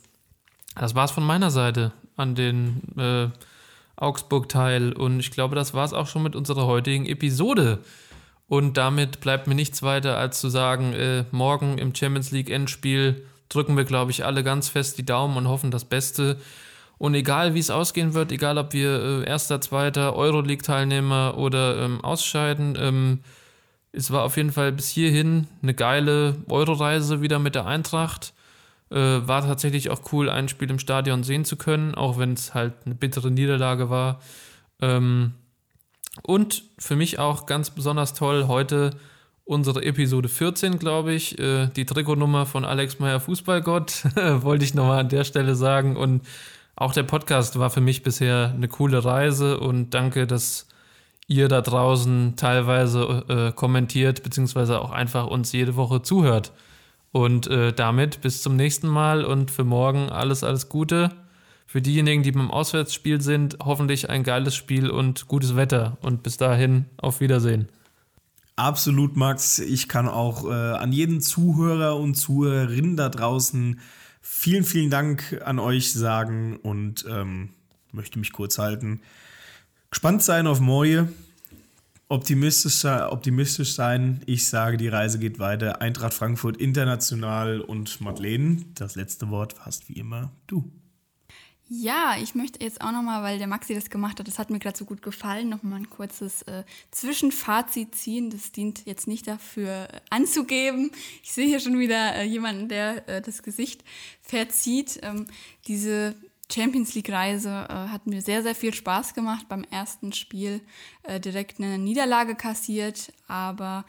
das es von meiner Seite an den äh, Augsburg-Teil. Und ich glaube, das war es auch schon mit unserer heutigen Episode. Und damit bleibt mir nichts weiter, als zu sagen, äh, morgen im Champions League Endspiel drücken wir, glaube ich, alle ganz fest die Daumen und hoffen das Beste. Und egal wie es ausgehen wird, egal ob wir äh, erster, zweiter Euroleague-Teilnehmer oder ähm, ausscheiden, ähm, es war auf jeden Fall bis hierhin eine geile Euroreise wieder mit der Eintracht. Äh, war tatsächlich auch cool, ein Spiel im Stadion sehen zu können, auch wenn es halt eine bittere Niederlage war. Ähm, und für mich auch ganz besonders toll heute unsere Episode 14, glaube ich, äh, die Trikotnummer von Alex Meyer Fußballgott, wollte ich nochmal an der Stelle sagen. Und auch der Podcast war für mich bisher eine coole Reise und danke, dass ihr da draußen teilweise äh, kommentiert, beziehungsweise auch einfach uns jede Woche zuhört. Und äh, damit bis zum nächsten Mal und für morgen alles, alles Gute. Für diejenigen, die beim Auswärtsspiel sind, hoffentlich ein geiles Spiel und gutes Wetter. Und bis dahin, auf Wiedersehen. Absolut, Max. Ich kann auch äh, an jeden Zuhörer und Zuhörerinnen da draußen vielen, vielen Dank an euch sagen und ähm, möchte mich kurz halten. Gespannt sein auf Moje optimistisch, optimistisch sein. Ich sage, die Reise geht weiter. Eintracht Frankfurt international und Madeleine, das letzte Wort fast wie immer du. Ja, ich möchte jetzt auch nochmal, weil der Maxi das gemacht hat, das hat mir gerade so gut gefallen, nochmal ein kurzes äh, Zwischenfazit ziehen. Das dient jetzt nicht dafür anzugeben. Ich sehe hier schon wieder äh, jemanden, der äh, das Gesicht verzieht. Ähm, diese Champions League-Reise äh, hat mir sehr, sehr viel Spaß gemacht. Beim ersten Spiel äh, direkt eine Niederlage kassiert, aber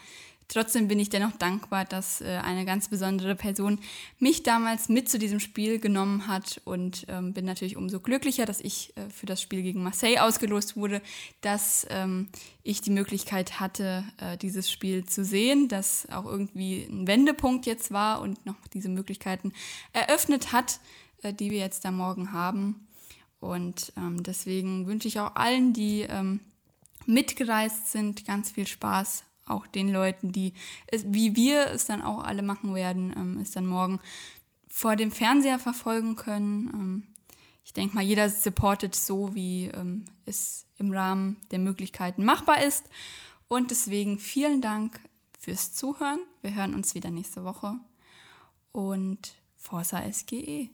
trotzdem bin ich dennoch dankbar, dass äh, eine ganz besondere Person mich damals mit zu diesem Spiel genommen hat und ähm, bin natürlich umso glücklicher, dass ich äh, für das Spiel gegen Marseille ausgelost wurde, dass ähm, ich die Möglichkeit hatte, äh, dieses Spiel zu sehen, das auch irgendwie ein Wendepunkt jetzt war und noch diese Möglichkeiten eröffnet hat. Die wir jetzt da morgen haben. Und ähm, deswegen wünsche ich auch allen, die mitgereist sind, ganz viel Spaß. Auch den Leuten, die, es, wie wir es dann auch alle machen werden, ähm, es dann morgen vor dem Fernseher verfolgen können. Ähm, ich denke mal, jeder supportet so, wie ähm, es im Rahmen der Möglichkeiten machbar ist. Und deswegen vielen Dank fürs Zuhören. Wir hören uns wieder nächste Woche. Und Forza SGE.